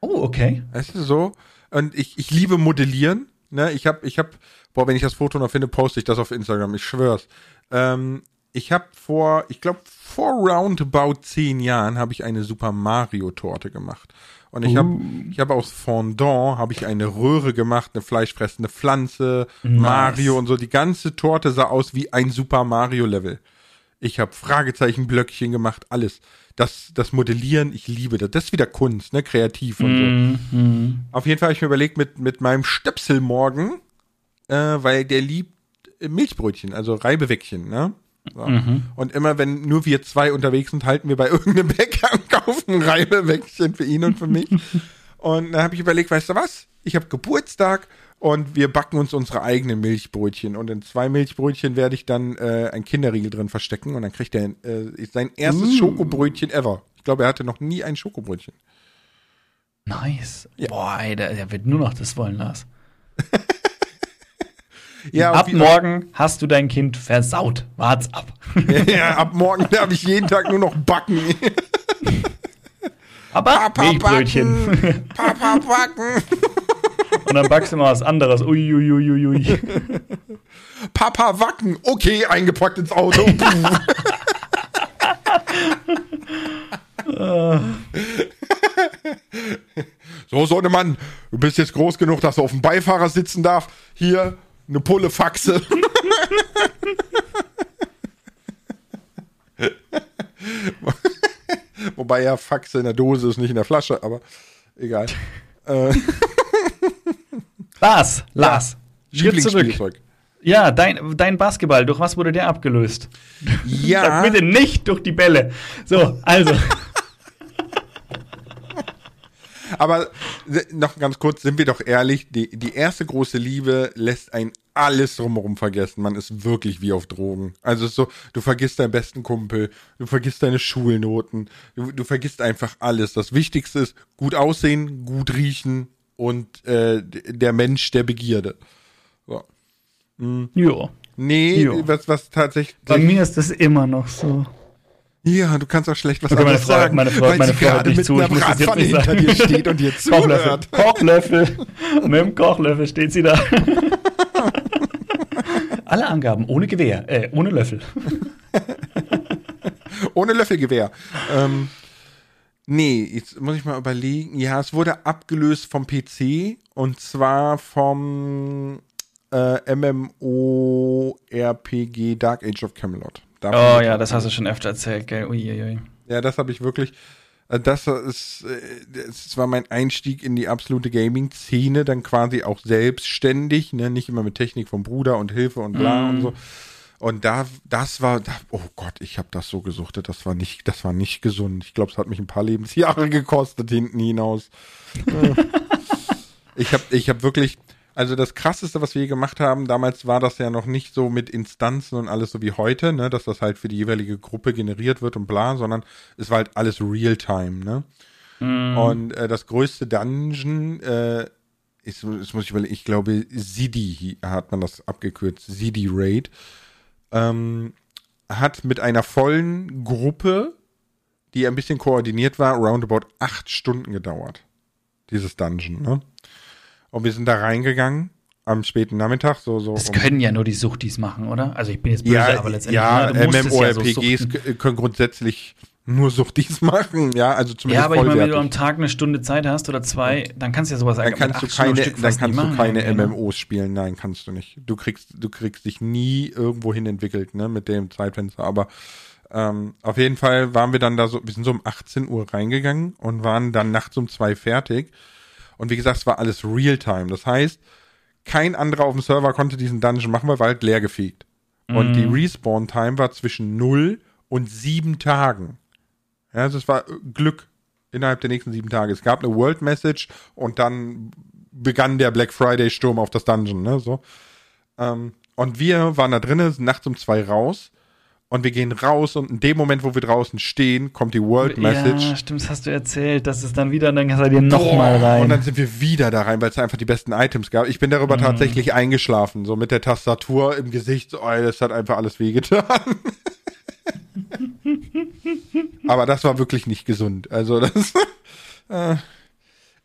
Oh, okay. Weißt du so? Und ich, ich liebe Modellieren. Ne? Ich habe, ich habe, boah, wenn ich das Foto noch finde, poste ich das auf Instagram. Ich schwör's. Ähm, ich habe vor, ich glaube, vor roundabout zehn Jahren habe ich eine Super Mario Torte gemacht. Und ich habe, ich habe aus Fondant habe ich eine Röhre gemacht, eine fleischfressende Pflanze, Mario und so. Die ganze Torte sah aus wie ein Super Mario Level. Ich habe Fragezeichen-Blöckchen gemacht, alles. Das, das Modellieren, ich liebe das. Das ist wieder Kunst, ne? Kreativ und so. Mhm. Auf jeden Fall habe ich mir überlegt, mit, mit meinem Stöpselmorgen, äh, weil der liebt Milchbrötchen, also Reibewäckchen, ne? So. Und immer wenn nur wir zwei unterwegs sind, halten wir bei [laughs] irgendeinem Bäcker und kaufen Reibewäckchen für ihn und für mich. [laughs] und dann habe ich überlegt, weißt du was? Ich habe Geburtstag und wir backen uns unsere eigenen Milchbrötchen. Und in zwei Milchbrötchen werde ich dann äh, ein Kinderriegel drin verstecken und dann kriegt er äh, sein erstes Schokobrötchen ever. Ich glaube, er hatte noch nie ein Schokobrötchen. Nice. Boah, ey, der, der wird nur noch das wollen, Lars. Ja, ab morgen hast du dein Kind versaut. Wart's ab. ja, ab morgen darf ich jeden Tag nur noch backen. Aber [laughs] Papa Milchbrötchen. backen. Papa backen. [laughs] [laughs] Und dann backst du mal was anderes. Uiuiuiui. Papa wacken. Okay, eingepackt ins Auto. So, Sohnemann, du bist jetzt groß genug, dass du auf dem Beifahrer sitzen darf. Hier, eine Pulle Faxe. [laughs] Wobei ja Faxe in der Dose ist, nicht in der Flasche, aber egal. Äh, Lars, Lars. Schritt zurück. Ja, dein, dein Basketball, durch was wurde der abgelöst? Ja. Sag [laughs] bitte nicht durch die Bälle. So, also. [laughs] Aber noch ganz kurz, sind wir doch ehrlich, die, die erste große Liebe lässt ein alles drumherum vergessen. Man ist wirklich wie auf Drogen. Also so, du vergisst deinen besten Kumpel, du vergisst deine Schulnoten, du, du vergisst einfach alles. Das Wichtigste ist gut aussehen, gut riechen und äh, der Mensch der Begierde. So. Jo. Nee, Jo. was, was tatsächlich. Bei mir ist das immer noch so. Ja, du kannst auch schlecht was Okay, anderes Frau- sagen, meine Frau- weil meine sie Frau gerade mit zu, ich einer Bratpfanne hinter dir steht und dir [laughs] Kochlöffel. zuhört. Kochlöffel. Mit dem Kochlöffel steht sie da. [laughs] Alle Angaben ohne Gewehr, äh, ohne Löffel. [laughs] Ohne Löffelgewehr. Ähm, nee, jetzt muss ich mal überlegen. Ja, es wurde abgelöst vom PC und zwar vom äh, MMO-RPG Dark Age of Camelot. Davon Oh ja, das hast du schon öfter erzählt, gell? Uiuiui. Ja, das habe ich wirklich. äh, Das ist, äh, das war mein Einstieg in die absolute Gaming-Szene, dann quasi auch selbstständig, ne? nicht immer mit Technik vom Bruder und Hilfe und bla und so. Und da, das war, da, oh Gott, ich habe das so gesuchtet, das war nicht, das war nicht gesund. Ich glaube, es hat mich ein paar Lebensjahre [laughs] gekostet hinten hinaus. [laughs] Ich habe, ich habe wirklich, also das krasseste, was wir gemacht haben, damals war das ja noch nicht so mit Instanzen und alles so wie heute, ne, dass das halt für die jeweilige Gruppe generiert wird und bla, sondern es war halt alles Real-Time, ne? Und äh, das größte Dungeon, äh, ist, das muss ich überlegen, ich glaube, Sidi hat man das abgekürzt, Sidi Raid, ähm, hat mit einer vollen Gruppe, die ein bisschen koordiniert war, roundabout acht Stunden gedauert. Dieses Dungeon, ne? Und wir sind da reingegangen am späten Nachmittag, so, so. Das um- können ja nur die Suchtis machen, oder? Also ich bin jetzt böse, ja, aber letztendlich. ja, ne, es ja so MMORPGs können grundsätzlich nur Suchtis machen, ja, also zumindest Ja, aber ich meine, wenn du am Tag eine Stunde Zeit hast oder zwei, dann kannst du ja sowas dann kannst du keine, Stück dann kannst du keine irgendwie? MMOs spielen. Nein, kannst du nicht. Du kriegst, du kriegst dich nie irgendwo hin entwickelt, ne, mit dem Zeitfenster. Aber Ähm, auf jeden Fall waren wir dann da so, wir sind so um 18 Uhr reingegangen und waren dann nachts um zwei fertig. Und wie gesagt, es war alles Realtime. Das heißt, kein anderer auf dem Server konnte diesen Dungeon machen, weil war halt leer gefegt. Mhm. Und die Respawn-Time war zwischen 0 und 7 Tagen. Ja, also es war Glück innerhalb der nächsten sieben Tage. Es gab eine World Message und dann begann der Black Friday Sturm auf das Dungeon, ne, so. Ähm, und wir waren da drinnen, nachts um zwei raus und wir gehen raus und in dem Moment, wo wir draußen stehen, kommt die World Message. Ja, stimmt, das hast du erzählt, dass es dann wieder, dann seid ihr nochmal rein. Und dann sind wir wieder da rein, weil es einfach die besten Items gab. Ich bin darüber mhm. tatsächlich eingeschlafen, so mit der Tastatur im Gesicht, so, oh, das hat einfach alles wehgetan. [laughs] Aber das war wirklich nicht gesund. Also das [laughs]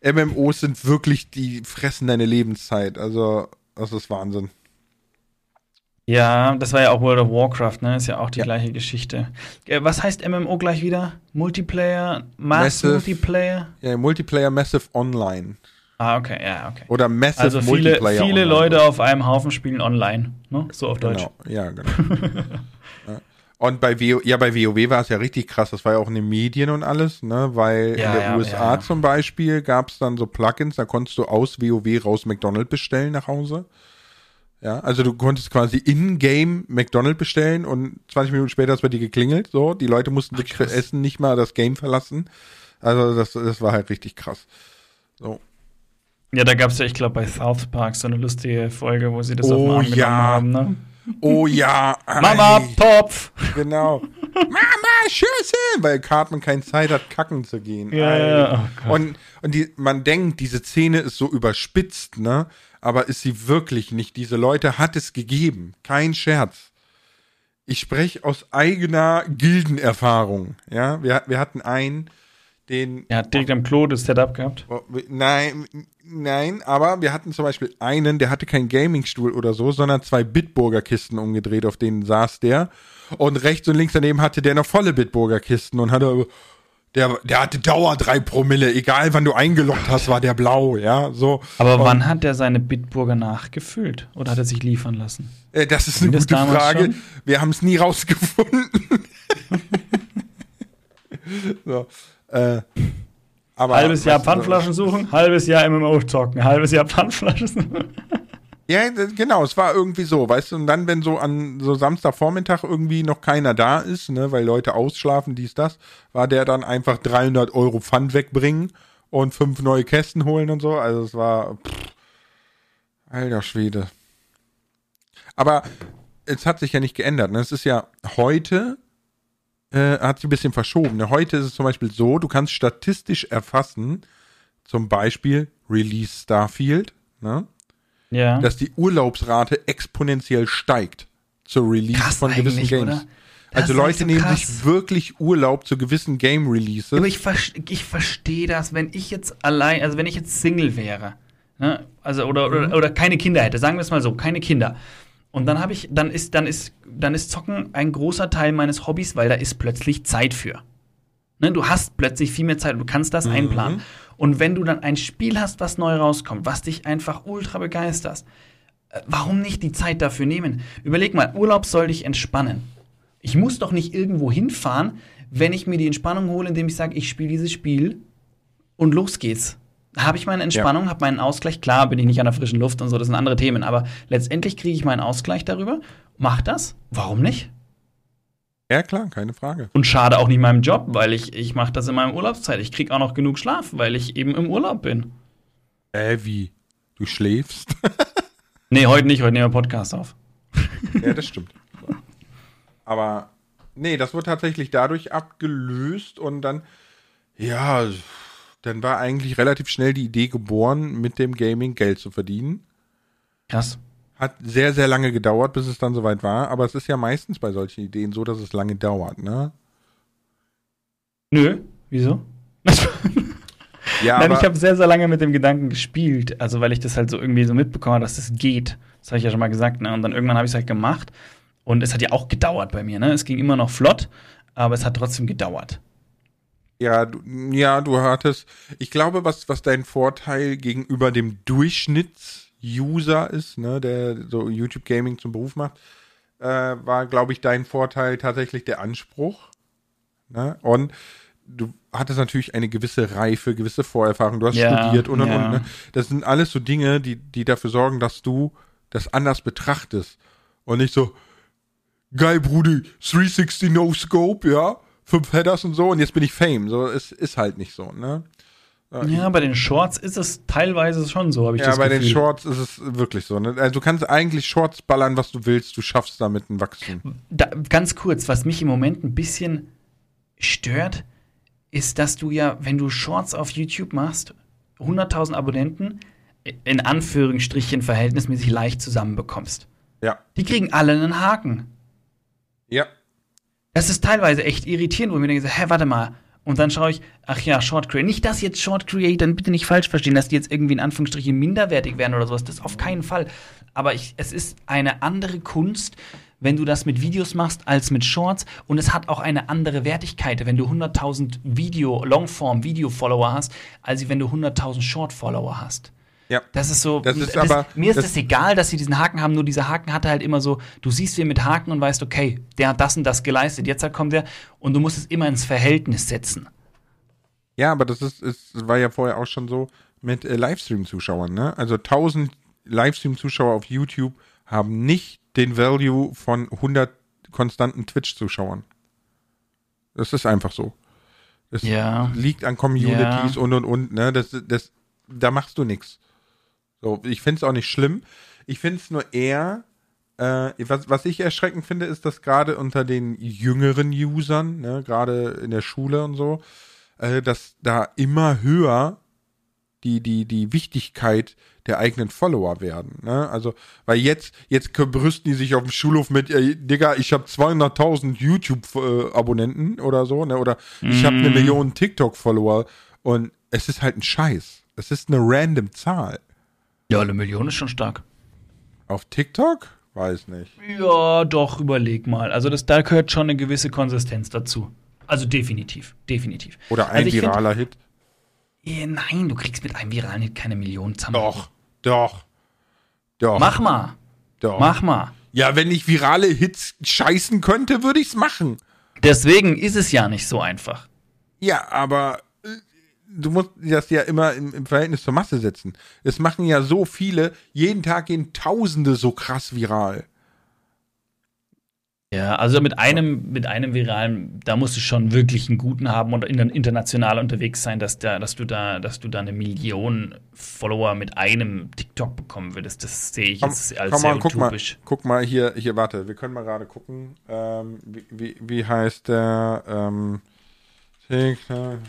äh, MMOs sind wirklich, die fressen deine Lebenszeit. Also das ist Wahnsinn. Ja, das war ja auch World of Warcraft, ne? Ist ja auch die ja. gleiche Geschichte. Äh, was heißt MMO gleich wieder? Multiplayer, Mass Massive, Multiplayer? Ja, Multiplayer Massive Online. Ah, okay, ja, okay. Oder Massive also viele, Multiplayer. Viele online. Leute auf einem Haufen spielen online, ne? So auf Deutsch. Genau, ja, genau. [laughs] ja. Und bei WoW, ja, bei WoW war es ja richtig krass. Das war ja auch in den Medien und alles, ne? Weil ja, in der ja, USA zum Beispiel gab es dann so Plugins, da konntest du aus WoW raus McDonald's bestellen nach Hause. Ja, also du konntest quasi in-game McDonald's bestellen und 20 Minuten später ist bei dir geklingelt. So, die Leute mussten Ach, wirklich für Essen nicht mal das Game verlassen. Also das, das war halt richtig krass. So. Ja, da gab es ja, ich glaube, bei South Park so eine lustige Folge, wo sie das oh, auf den Arm ja. haben, ne? Oh ja. [laughs] Mama, Topf. Genau. [laughs] Mama, Schüssel. Weil Cartman keine Zeit hat, kacken zu gehen. Ja, ja. Oh und und die, man denkt, diese Szene ist so überspitzt, ne? Aber ist sie wirklich nicht. Diese Leute hat es gegeben. Kein Scherz. Ich spreche aus eigener Gildenerfahrung. Ja, wir, wir hatten einen, den. Er hat direkt am Klo das Setup gehabt. Oh, nein, nein, aber wir hatten zum Beispiel einen, der hatte keinen Gamingstuhl oder so, sondern zwei Bitburger Kisten umgedreht, auf denen saß der. Und rechts und links daneben hatte der noch volle Bitburger Kisten und hatte, der, der hatte Dauer drei Promille, egal wann du eingeloggt hast, war der blau, ja, so. Aber und, wann hat der seine Bitburger nachgefüllt? Oder hat er sich liefern lassen? Äh, das ist eine gute Frage. Schon? Wir haben es nie rausgefunden. [laughs] so. Äh, aber, halbes Jahr Pfandflaschen suchen, halbes Jahr MMO zocken, halbes Jahr Pfandflaschen suchen. [laughs] Ja, genau, es war irgendwie so, weißt du, und dann, wenn so an so Samstagvormittag irgendwie noch keiner da ist, ne, weil Leute ausschlafen, dies, das, war der dann einfach 300 Euro Pfand wegbringen und fünf neue Kästen holen und so, also es war, pff, alter Schwede. Aber es hat sich ja nicht geändert, ne, es ist ja heute äh, hat sich ein bisschen verschoben. Ne? Heute ist es zum Beispiel so, du kannst statistisch erfassen, zum Beispiel Release Starfield, ne? Ja. dass die Urlaubsrate exponentiell steigt zur Release krass von gewissen Games. Also Leute so nehmen sich wirklich Urlaub zu gewissen Game Releases. Aber ich, ver ich verstehe das, wenn ich jetzt allein, also wenn ich jetzt Single wäre, ne? also oder, mhm. oder, oder keine Kinder hätte, sagen wir es mal so, keine Kinder und dann habe ich, dann ist, dann ist, dann ist Zocken ein großer Teil meines Hobbys, weil da ist plötzlich Zeit für. Ne, du hast plötzlich viel mehr Zeit und du kannst das mhm. einplanen. Und wenn du dann ein Spiel hast, was neu rauskommt, was dich einfach ultra begeistert, äh, warum nicht die Zeit dafür nehmen? Überleg mal, Urlaub soll dich entspannen. Ich muss doch nicht irgendwo hinfahren, wenn ich mir die Entspannung hole, indem ich sage, ich spiele dieses Spiel und los geht's habe ich meine Entspannung, ja. habe meinen Ausgleich. Klar bin ich nicht an der frischen Luft und so, das sind andere Themen, aber letztendlich kriege ich meinen Ausgleich darüber. Mach das. Warum nicht? Ja, klar, keine Frage. Und schade auch nicht meinem Job, weil ich, ich mache das in meinem Urlaubszeit. Ich kriege auch noch genug Schlaf, weil ich eben im Urlaub bin. Äh, wie? Du schläfst? [laughs] nee, heute nicht, heute nehmen wir Podcast auf. [laughs] ja, das stimmt. Aber nee, das wird tatsächlich dadurch abgelöst und dann, ja, dann war eigentlich relativ schnell die Idee geboren, mit dem Gaming Geld zu verdienen. Krass. Hat sehr, sehr lange gedauert, bis es dann soweit war, aber es ist ja meistens bei solchen Ideen so, dass es lange dauert, ne? Nö, wieso? [laughs] ja, Nein, ich habe sehr, sehr lange mit dem Gedanken gespielt, also weil ich das halt so irgendwie so mitbekomme, dass das geht. Das habe ich ja schon mal gesagt, ne? Und dann irgendwann habe ich es halt gemacht und es hat ja auch gedauert bei mir, ne? Es ging immer noch flott, aber es hat trotzdem gedauert. Ja, du, ja, du hattest, ich glaube, was, was dein Vorteil gegenüber dem Durchschnittsuser ist, ne, der so YouTube Gaming zum Beruf macht, äh, war, glaube ich, dein Vorteil tatsächlich der Anspruch. Ne? Und du hattest natürlich eine gewisse Reife, gewisse Vorerfahrung, du hast ja, studiert und und ja. und. Ne? Das sind alles so Dinge, die, die dafür sorgen, dass du das anders betrachtest. Und nicht so, geil, Brudi, 360 No Scope, ja, fünf Headers und so, und jetzt bin ich Fame. So, es ist halt nicht so, ne? Ja, bei den Shorts ist es teilweise schon so, habe ich ja, das Gefühl. Ja, bei den Shorts ist es wirklich so. Ne? Also du kannst eigentlich Shorts ballern, was du willst, du schaffst damit ein Wachstum. Da, ganz kurz, was mich im Moment ein bisschen stört, ist, dass du ja, wenn du Shorts auf YouTube machst, 100.000 Abonnenten in Anführungsstrichen verhältnismäßig leicht zusammenbekommst. Ja. Die kriegen alle einen Haken. Ja. Das ist teilweise echt irritierend, wo ich mir denke, hä, warte mal. Und dann schaue ich, ach ja, Short Creator. Nicht, dass jetzt Short Creator, bitte nicht falsch verstehen, dass die jetzt irgendwie in Anführungsstrichen minderwertig werden oder sowas. Das auf keinen Fall. Aber ich, es ist eine andere Kunst, wenn du das mit Videos machst, als mit Shorts. Und es hat auch eine andere Wertigkeit, wenn du 100.000 Video, Longform-Video-Follower hast, als wenn du 100.000 Short-Follower hast. Ja. Das ist so. Das ist das, aber, mir ist es egal, dass sie diesen Haken haben, nur dieser Haken hatte halt immer so, du siehst ihn mit Haken und weißt, okay, der hat das und das geleistet, jetzt halt kommt der und du musst es immer ins Verhältnis setzen. Ja, aber das ist, ist war ja vorher auch schon so mit äh, Livestream-Zuschauern, ne? Also 1000 Livestream-Zuschauer auf YouTube haben nicht den Value von 100 konstanten Twitch-Zuschauern. Das ist einfach so. Das ja. liegt an Communities ja. und und und, ne? Das, das, da machst du nichts. So, ich finde es auch nicht schlimm. Ich finde es nur eher, äh, was, was ich erschreckend finde, ist, dass gerade unter den jüngeren Usern, ne, gerade in der Schule und so, äh, dass da immer höher die, die, die Wichtigkeit der eigenen Follower werden. Ne? Also, weil jetzt, jetzt brüsten die sich auf dem Schulhof mit, ey, Digga, ich habe 200.000 YouTube-Abonnenten oder so, ne? oder mm. ich habe eine Million TikTok-Follower und es ist halt ein Scheiß. Es ist eine random Zahl. Ja, eine Million ist schon stark. Auf TikTok? Weiß nicht. Ja, doch, überleg mal. Also das, da gehört schon eine gewisse Konsistenz dazu. Also definitiv, definitiv. Oder ein also viraler find, Hit. Eh, nein, du kriegst mit einem viralen Hit keine Millionen zusammen. Doch, doch, doch. Mach mal. Doch. Mach mal. Ja, wenn ich virale Hits scheißen könnte, würde ich's machen. Deswegen ist es ja nicht so einfach. Ja, aber du musst das ja immer im, im, Verhältnis zur Masse setzen. Es machen ja so viele, jeden Tag gehen Tausende so krass viral. Ja, also mit einem, mit einem viralen, da musst du schon wirklich einen guten haben und international unterwegs sein, dass, da, dass, du da, dass du da eine Million Follower mit einem TikTok bekommen würdest. Das sehe ich jetzt komm, als komm sehr mal, utopisch. Guck mal, guck mal hier, hier, warte, wir können mal gerade gucken. Ähm, wie, wie, wie heißt der? Ähm, TikTok.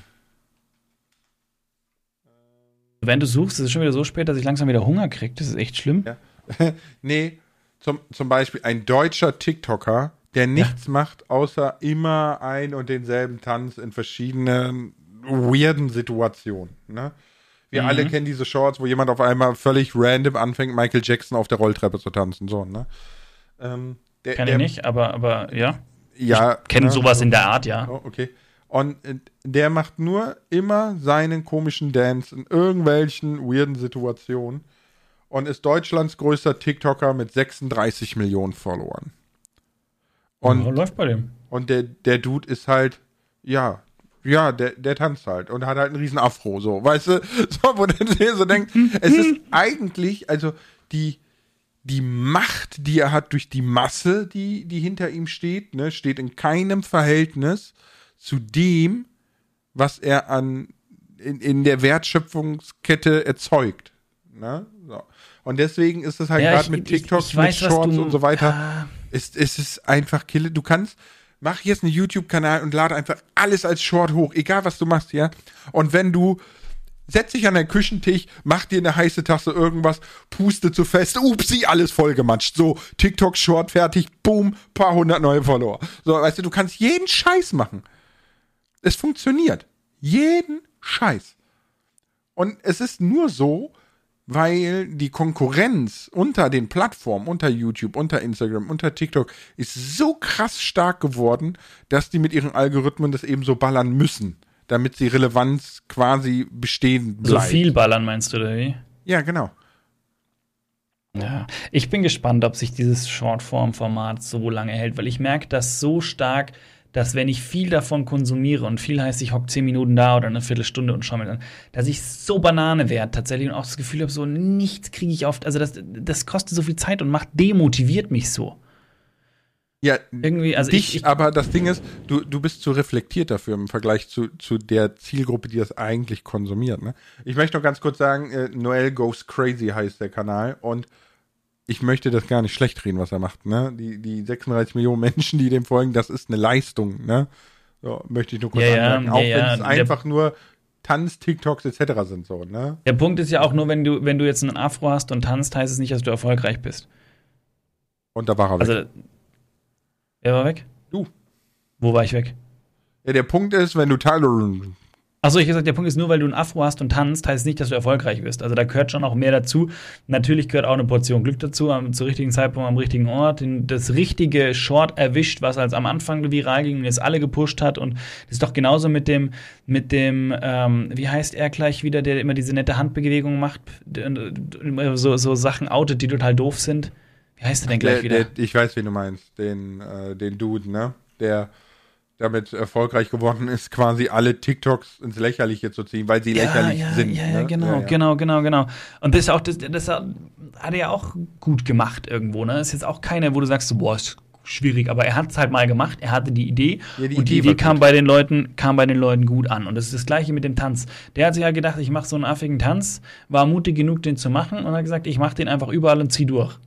Wenn du suchst, ist es schon wieder so spät, dass ich langsam wieder Hunger kriege. Das ist echt schlimm. Ja. [laughs] nee, zum, zum Beispiel ein deutscher TikToker, der nichts ja. macht, außer immer ein und denselben Tanz in verschiedenen weirden Situationen. Ne? Wir mhm. alle kennen diese Shorts, wo jemand auf einmal völlig random anfängt, Michael Jackson auf der Rolltreppe zu tanzen. So, ne? Ähm, der, Kann ich nicht, aber, aber ja. Ja. Ich kenne ne? sowas in der Art, ja. Oh, okay. Und äh, der macht nur immer seinen komischen Dance in irgendwelchen weirden Situationen und ist Deutschlands größter TikToker mit 36 Millionen Followern. Und ja, läuft bei dem. Und der, der Dude ist halt, ja, ja, der, der tanzt halt und hat halt einen riesen Afro, so, weißt du? [laughs] So, wo der so denkt, es ist [laughs] eigentlich, also die, die Macht, die er hat durch die Masse, die, die hinter ihm steht, ne, steht in keinem Verhältnis zu dem, was er an in, in der Wertschöpfungskette erzeugt. Ne? So. Und deswegen ist es halt ja, gerade mit TikTok, ich, ich weiß, mit Shorts und so weiter, ja. ist, ist es einfach Kille. Du kannst, mach jetzt einen YouTube-Kanal und lade einfach alles als Short hoch, egal was du machst, ja. Und wenn du setz dich an den Küchentisch, mach dir eine heiße Tasse irgendwas, puste zu fest, upsi, alles vollgematscht. So, TikTok Short fertig, boom, paar hundert neue Follower. So, weißt du, du kannst jeden Scheiß machen. Es funktioniert. Jeden Scheiß. Und es ist nur so, weil die Konkurrenz unter den Plattformen, unter YouTube, unter Instagram, unter TikTok ist so krass stark geworden, dass die mit ihren Algorithmen das eben so ballern müssen, damit sie Relevanz quasi bestehen bleibt. So viel ballern meinst du, oder wie? Ja, genau. Ja, ich bin gespannt, ob sich dieses Shortform-Format so lange hält, weil ich merke das so stark, dass wenn ich viel davon konsumiere und viel heißt, ich hocke zehn Minuten da oder eine Viertelstunde und schaue mir dann, dass ich so Banane werde tatsächlich und auch das Gefühl habe, so nichts kriege ich oft, also das, das kostet so viel Zeit und macht demotiviert mich so. Ja, irgendwie, also dich, ich, ich, aber das Ding ist, du, du bist zu reflektiert dafür im Vergleich zu, zu der Zielgruppe, die das eigentlich konsumiert. Ne? Ich möchte noch ganz kurz sagen, äh, Noel Goes Crazy heißt der Kanal und ich möchte das gar nicht schlecht reden, was er macht. Ne? Die, die 36 Millionen Menschen, die dem folgen, das ist eine Leistung. Ne? So, möchte ich nur kurz ja, anmerken. Ja, auch ja, wenn es einfach nur Tanz, TikToks etc. sind so. Ne? Der Punkt ist ja auch nur, wenn du, wenn du jetzt einen Afro hast und tanzt, heißt es nicht, dass du erfolgreich bist. Und da war er weg. Also, Wer war weg? Du. Wo war ich weg? Ja, der Punkt ist, wenn du Tyler. Achso, ich gesagt, der Punkt ist nur, weil du ein Afro hast und tanzt, heißt nicht, dass du erfolgreich bist. Also da gehört schon auch mehr dazu. Natürlich gehört auch eine Portion Glück dazu, am, zur richtigen Zeitpunkt am richtigen Ort, das richtige Short erwischt, was als am Anfang viral ging und jetzt alle gepusht hat. Und das ist doch genauso mit dem, mit dem, ähm, wie heißt er gleich wieder, der immer diese nette Handbewegung macht, so, so Sachen outet, die total doof sind. Wie heißt der denn gleich der, wieder? Der, ich weiß, wen du meinst. Den, äh, den Dude, ne? Der damit erfolgreich geworden ist, quasi alle TikToks ins Lächerliche zu ziehen, weil sie ja, lächerlich ja, sind. Ja, ja, ne? genau, ja, genau, genau, genau. Und das, auch, das, das hat er ja auch gut gemacht irgendwo. Ne? Das ist jetzt auch keine, wo du sagst, boah, ist schwierig, aber er hat es halt mal gemacht, er hatte die Idee die und Idee die Idee kam bei den Leuten, kam bei den Leuten gut an. Und das ist das gleiche mit dem Tanz. Der hat sich ja gedacht, ich mache so einen affigen Tanz, war mutig genug, den zu machen und hat gesagt, ich mache den einfach überall und zieh durch.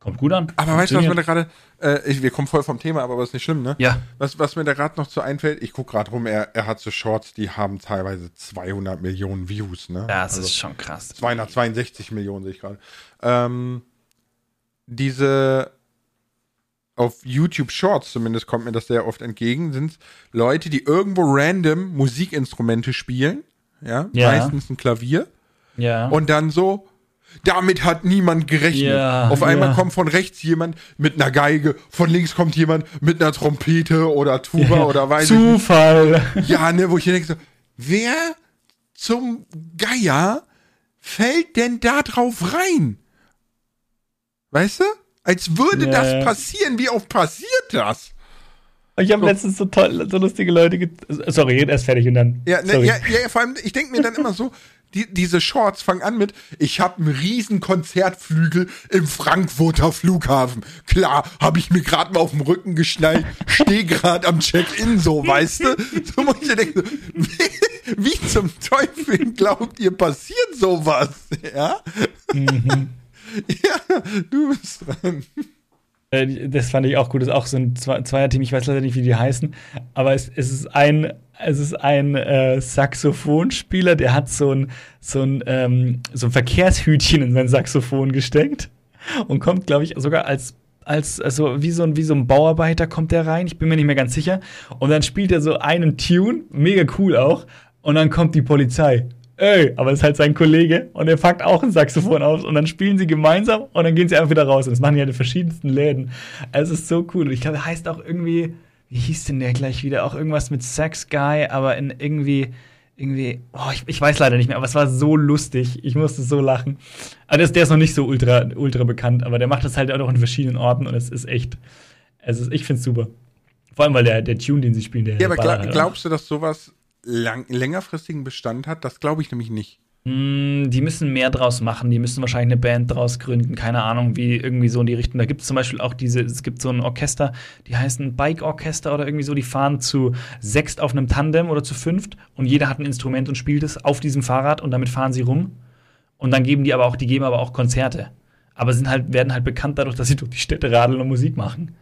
Kommt gut an. Aber weißt du, was mir da gerade, äh, wir kommen voll vom Thema, aber ist nicht schlimm, ne? Ja. Was, was mir da gerade noch so einfällt, ich gucke gerade rum, er, er hat so Shorts, die haben teilweise 200 Millionen Views, ne? Ja, das also ist schon krass. 262 Millionen sehe ich gerade. Ähm, diese, auf YouTube Shorts zumindest kommt mir das sehr oft entgegen, sind Leute, die irgendwo random Musikinstrumente spielen, ja, ja. meistens ein Klavier. Ja. Und dann so, damit hat niemand gerechnet. Ja, Auf einmal ja. kommt von rechts jemand mit einer Geige, von links kommt jemand mit einer Trompete oder Tuba ja, oder weiß Zufall. ich nicht. Ja, ne, wo ich denke so, wer zum Geier fällt denn da drauf rein? Weißt du? Als würde das passieren. Wie oft passiert das? Ich habe letztens so toll, so lustige Leute. Sorry, erst fertig und dann. Ja, ne, ja, ja, vor allem, ich denke mir dann immer so, die, diese Shorts fangen an mit, ich habe einen riesen Konzertflügel im Frankfurter Flughafen. Klar, habe ich mir gerade mal auf dem Rücken geschnallt, stehe gerade am Check-in, so, weißt du? [laughs] So muss ich denken, wie, wie zum Teufel glaubt ihr, passiert sowas? Ja? Mhm. [laughs] Ja, du bist dran. Äh, das fand ich auch gut. Das ist auch so ein Zweierteam. Ich weiß leider nicht, wie die heißen. Aber es, es ist ein, es ist ein äh, Saxophonspieler, der hat so ein, so ein, ähm, so ein Verkehrshütchen in sein Saxophon gesteckt und kommt, glaube ich, sogar als als also wie so ein wie so ein Bauarbeiter kommt der rein, ich bin mir nicht mehr ganz sicher und dann spielt er so einen Tune, mega cool auch und dann kommt die Polizei ey, aber es ist halt sein Kollege und er packt auch ein Saxophon auf und dann spielen sie gemeinsam und dann gehen sie einfach wieder raus. Und das machen die halt in verschiedensten Läden. Es ist so cool. Ich glaube, er heißt auch irgendwie, wie hieß denn der gleich wieder? Auch irgendwas mit Sex Guy, aber in irgendwie, irgendwie, oh, ich, ich weiß leider nicht mehr, aber es war so lustig. Ich musste so lachen. Also der ist noch nicht so ultra, ultra bekannt, aber der macht das halt auch noch in verschiedenen Orten und es ist echt, es ist, ich find's super. Vor allem, weil der, der Tune, den sie spielen, der. Ja, aber glaub, halt glaubst du, dass sowas lang, längerfristigen Bestand hat? Das glaube ich nämlich nicht. Mm, die müssen mehr draus machen, die müssen wahrscheinlich eine Band draus gründen, keine Ahnung, wie irgendwie so in die Richtung. Da gibt es zum Beispiel auch diese, es gibt so ein Orchester, die heißen Bike-Orchester oder irgendwie so, die fahren zu sechst auf einem Tandem oder zu fünft und jeder hat ein Instrument und spielt es auf diesem Fahrrad und damit fahren sie rum. Und dann geben die aber auch, die geben aber auch Konzerte. Aber sind halt, werden halt bekannt dadurch, dass sie durch die Städte radeln und Musik machen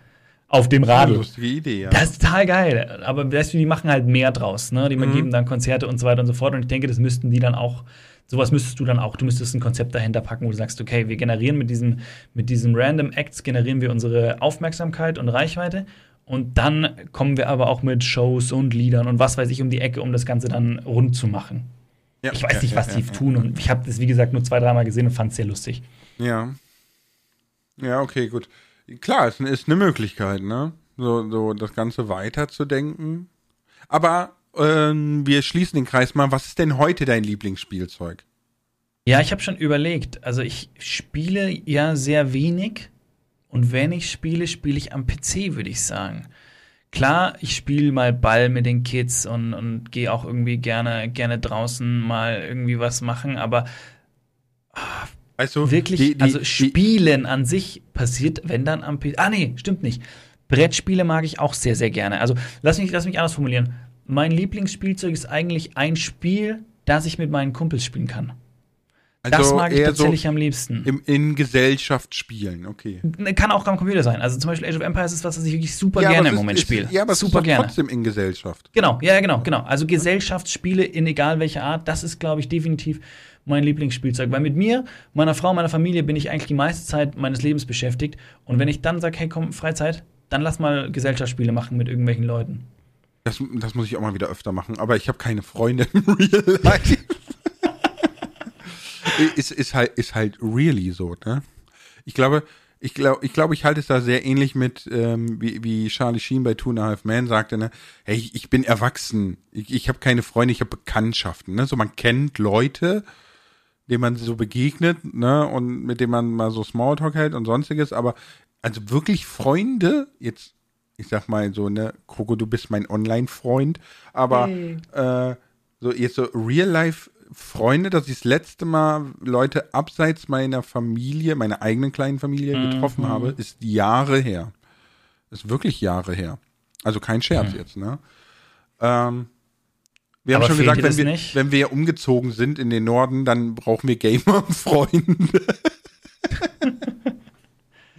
auf dem Radl. Lustige Idee, ja. Das ist total geil. Aber weißt du, die machen halt mehr draus, ne? Die mhm. geben dann Konzerte und so weiter und so fort. Und ich denke, das müssten die dann auch, sowas müsstest du dann auch, du müsstest ein Konzept dahinter packen, wo du sagst, okay, wir generieren mit diesem, mit diesem Random Acts, generieren wir unsere Aufmerksamkeit und Reichweite. Und dann kommen wir aber auch mit Shows und Liedern und was weiß ich um die Ecke, um das Ganze dann rund zu machen. Ja, ich weiß ja, nicht, was ja, die tun. Und ich habe das, wie gesagt, nur zwei, dreimal gesehen und fand es sehr lustig. Ja. Ja, okay, gut. Klar, es ist eine Möglichkeit, ne? So, so das Ganze weiterzudenken. Aber ähm, wir schließen den Kreis mal. Was ist denn heute dein Lieblingsspielzeug? Ja, ich habe schon überlegt. Also ich spiele ja sehr wenig und wenn ich spiele, spiele ich am PC, würde ich sagen. Klar, ich spiele mal Ball mit den Kids und, und gehe auch irgendwie gerne, gerne draußen mal irgendwie was machen, aber also, wirklich, die, die, also Spielen die, an sich passiert, wenn dann am PC. Ah, nee, stimmt nicht. Brettspiele mag ich auch sehr, sehr gerne. Also lass mich, lass mich anders formulieren. Mein Lieblingsspielzeug ist eigentlich ein Spiel, das ich mit meinen Kumpels spielen kann. Also das mag ich tatsächlich so am liebsten. Im, in Gesellschaft spielen, okay. Kann auch am Computer sein. Also zum Beispiel Age of Empires ist was, was ich wirklich super ja, gerne im Moment spiele. Ja, aber super es ist gerne. trotzdem in Gesellschaft. Genau, ja, genau, genau. Also Gesellschaftsspiele in egal welcher Art, das ist, glaube ich, definitiv mein Lieblingsspielzeug. Weil mit mir, meiner Frau, meiner Familie bin ich eigentlich die meiste Zeit meines Lebens beschäftigt. Und wenn ich dann sage, hey, komm, Freizeit, dann lass mal Gesellschaftsspiele machen mit irgendwelchen Leuten. Das, das muss ich auch mal wieder öfter machen, aber ich habe keine Freunde im [laughs] Real Life. [laughs] ist, ist, halt, ist halt really so, ne? Ich glaube, ich glaube, ich, glaub, ich halte es da sehr ähnlich mit, ähm, wie, wie Charlie Sheen bei Two and a Half Men sagte, ne? Hey, ich, ich bin erwachsen. Ich, ich habe keine Freunde, ich habe Bekanntschaften, ne? So, man kennt Leute, denen man so begegnet, ne? Und mit denen man mal so Smalltalk hält und sonstiges, aber also wirklich Freunde, jetzt, ich sag mal so, ne, Kroko, du bist mein Online-Freund, aber hey. äh, so jetzt so Real-Life Freunde, dass ich das letzte Mal Leute abseits meiner Familie, meiner eigenen kleinen Familie mhm. getroffen habe, ist Jahre her. Ist wirklich Jahre her. Also kein Scherz mhm. jetzt, ne? Ähm, wir Aber haben schon gesagt, wenn wir, wenn wir umgezogen sind in den Norden, dann brauchen wir Gamer-Freunde. [laughs]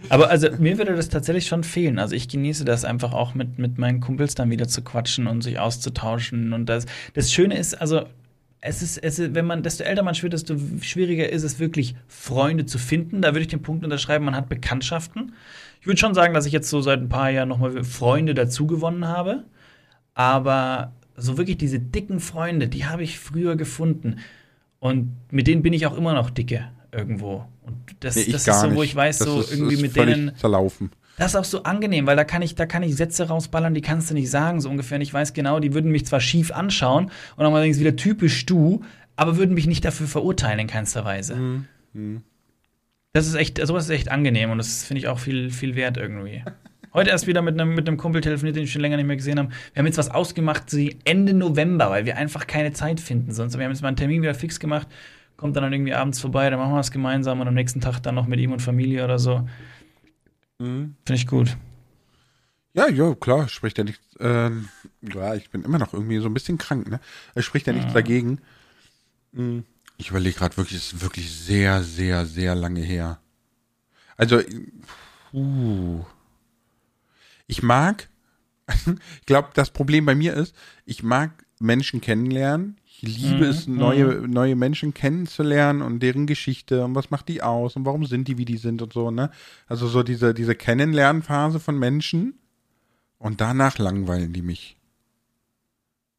Aber also mir würde das tatsächlich schon fehlen. Also ich genieße das einfach auch mit, mit meinen Kumpels dann wieder zu quatschen und sich auszutauschen. Und das, das Schöne ist, also es ist, es ist, wenn man, desto älter man wird, desto schwieriger ist es wirklich, Freunde zu finden. Da würde ich den Punkt unterschreiben, man hat Bekanntschaften. Ich würde schon sagen, dass ich jetzt so seit ein paar Jahren nochmal Freunde dazugewonnen habe. Aber so wirklich diese dicken Freunde, die habe ich früher gefunden. Und mit denen bin ich auch immer noch dicke irgendwo. Und das, nee, das ist so, wo ich weiß, das so ist, irgendwie mit denen. Zerlaufen. Das ist auch so angenehm, weil da kann ich, da kann ich Sätze rausballern, die kannst du nicht sagen, so ungefähr. Und ich weiß genau, die würden mich zwar schief anschauen und dann mal wieder typisch du, aber würden mich nicht dafür verurteilen in keinster Weise. Mhm. Mhm. Das ist echt, sowas ist echt angenehm und das finde ich auch viel, viel wert irgendwie. [laughs] Heute erst wieder mit einem mit einem Kumpel telefoniert, den ich schon länger nicht mehr gesehen habe. Wir haben jetzt was ausgemacht, sie Ende November, weil wir einfach keine Zeit finden sonst. Wir haben jetzt mal einen Termin wieder fix gemacht, kommt dann irgendwie abends vorbei, dann machen wir was gemeinsam und am nächsten Tag dann noch mit ihm und Familie oder so. Mhm. Finde ich gut. Ja, ja, klar, spricht ja nichts. Ähm, ja, ich bin immer noch irgendwie so ein bisschen krank, ne? Es spricht ja nichts mhm. dagegen. Mhm. Ich überlege gerade wirklich, es ist wirklich sehr, sehr, sehr lange her. Also, uh, ich mag, [laughs] ich glaube, das Problem bei mir ist, ich mag Menschen kennenlernen. Ich liebe mhm. es, neue, mhm. neue Menschen kennenzulernen und deren Geschichte und was macht die aus und warum sind die, wie die sind und so, ne? Also so diese, diese Kennenlernphase von Menschen und danach langweilen die mich.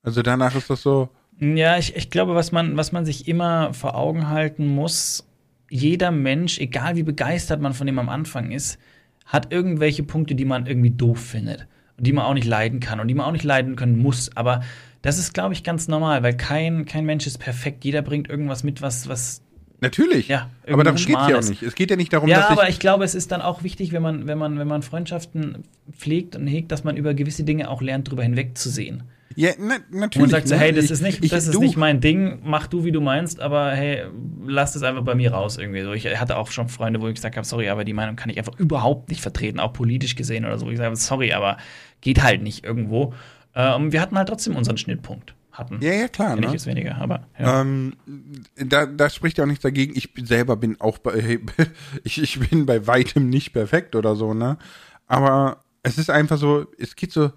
Also danach ist das so. Ja, ich, ich glaube, was man, was man sich immer vor Augen halten muss, jeder Mensch, egal wie begeistert man von dem am Anfang ist, hat irgendwelche Punkte, die man irgendwie doof findet und die man auch nicht leiden kann und die man auch nicht leiden können muss. Aber das ist, glaube ich, ganz normal, weil kein, kein Mensch ist perfekt. Jeder bringt irgendwas mit, was, was Natürlich. Ja, aber darum geht es ja auch nicht. Es geht ja nicht darum, ja, dass. Ja, aber ich glaube, es ist dann auch wichtig, wenn man, wenn man, wenn man Freundschaften pflegt und hegt, dass man über gewisse Dinge auch lernt, darüber hinwegzusehen. Ja, na, natürlich. Und sagt so, ne? hey, das ist nicht, ich, das ist nicht mein Ding, mach du, wie du meinst, aber hey, lass es einfach bei mir raus irgendwie. So, ich hatte auch schon Freunde, wo ich gesagt habe, sorry, aber die Meinung kann ich einfach überhaupt nicht vertreten, auch politisch gesehen oder so. Ich sage, sorry, aber geht halt nicht irgendwo. Ähm, wir hatten halt trotzdem unseren Schnittpunkt hatten. Ja, ja, klar. Ne? ist weniger, aber. Ja. Ähm, da, da spricht ja auch nichts dagegen. Ich selber bin auch bei, [laughs] ich, ich bin bei weitem nicht perfekt oder so, ne? Aber es ist einfach so, es geht so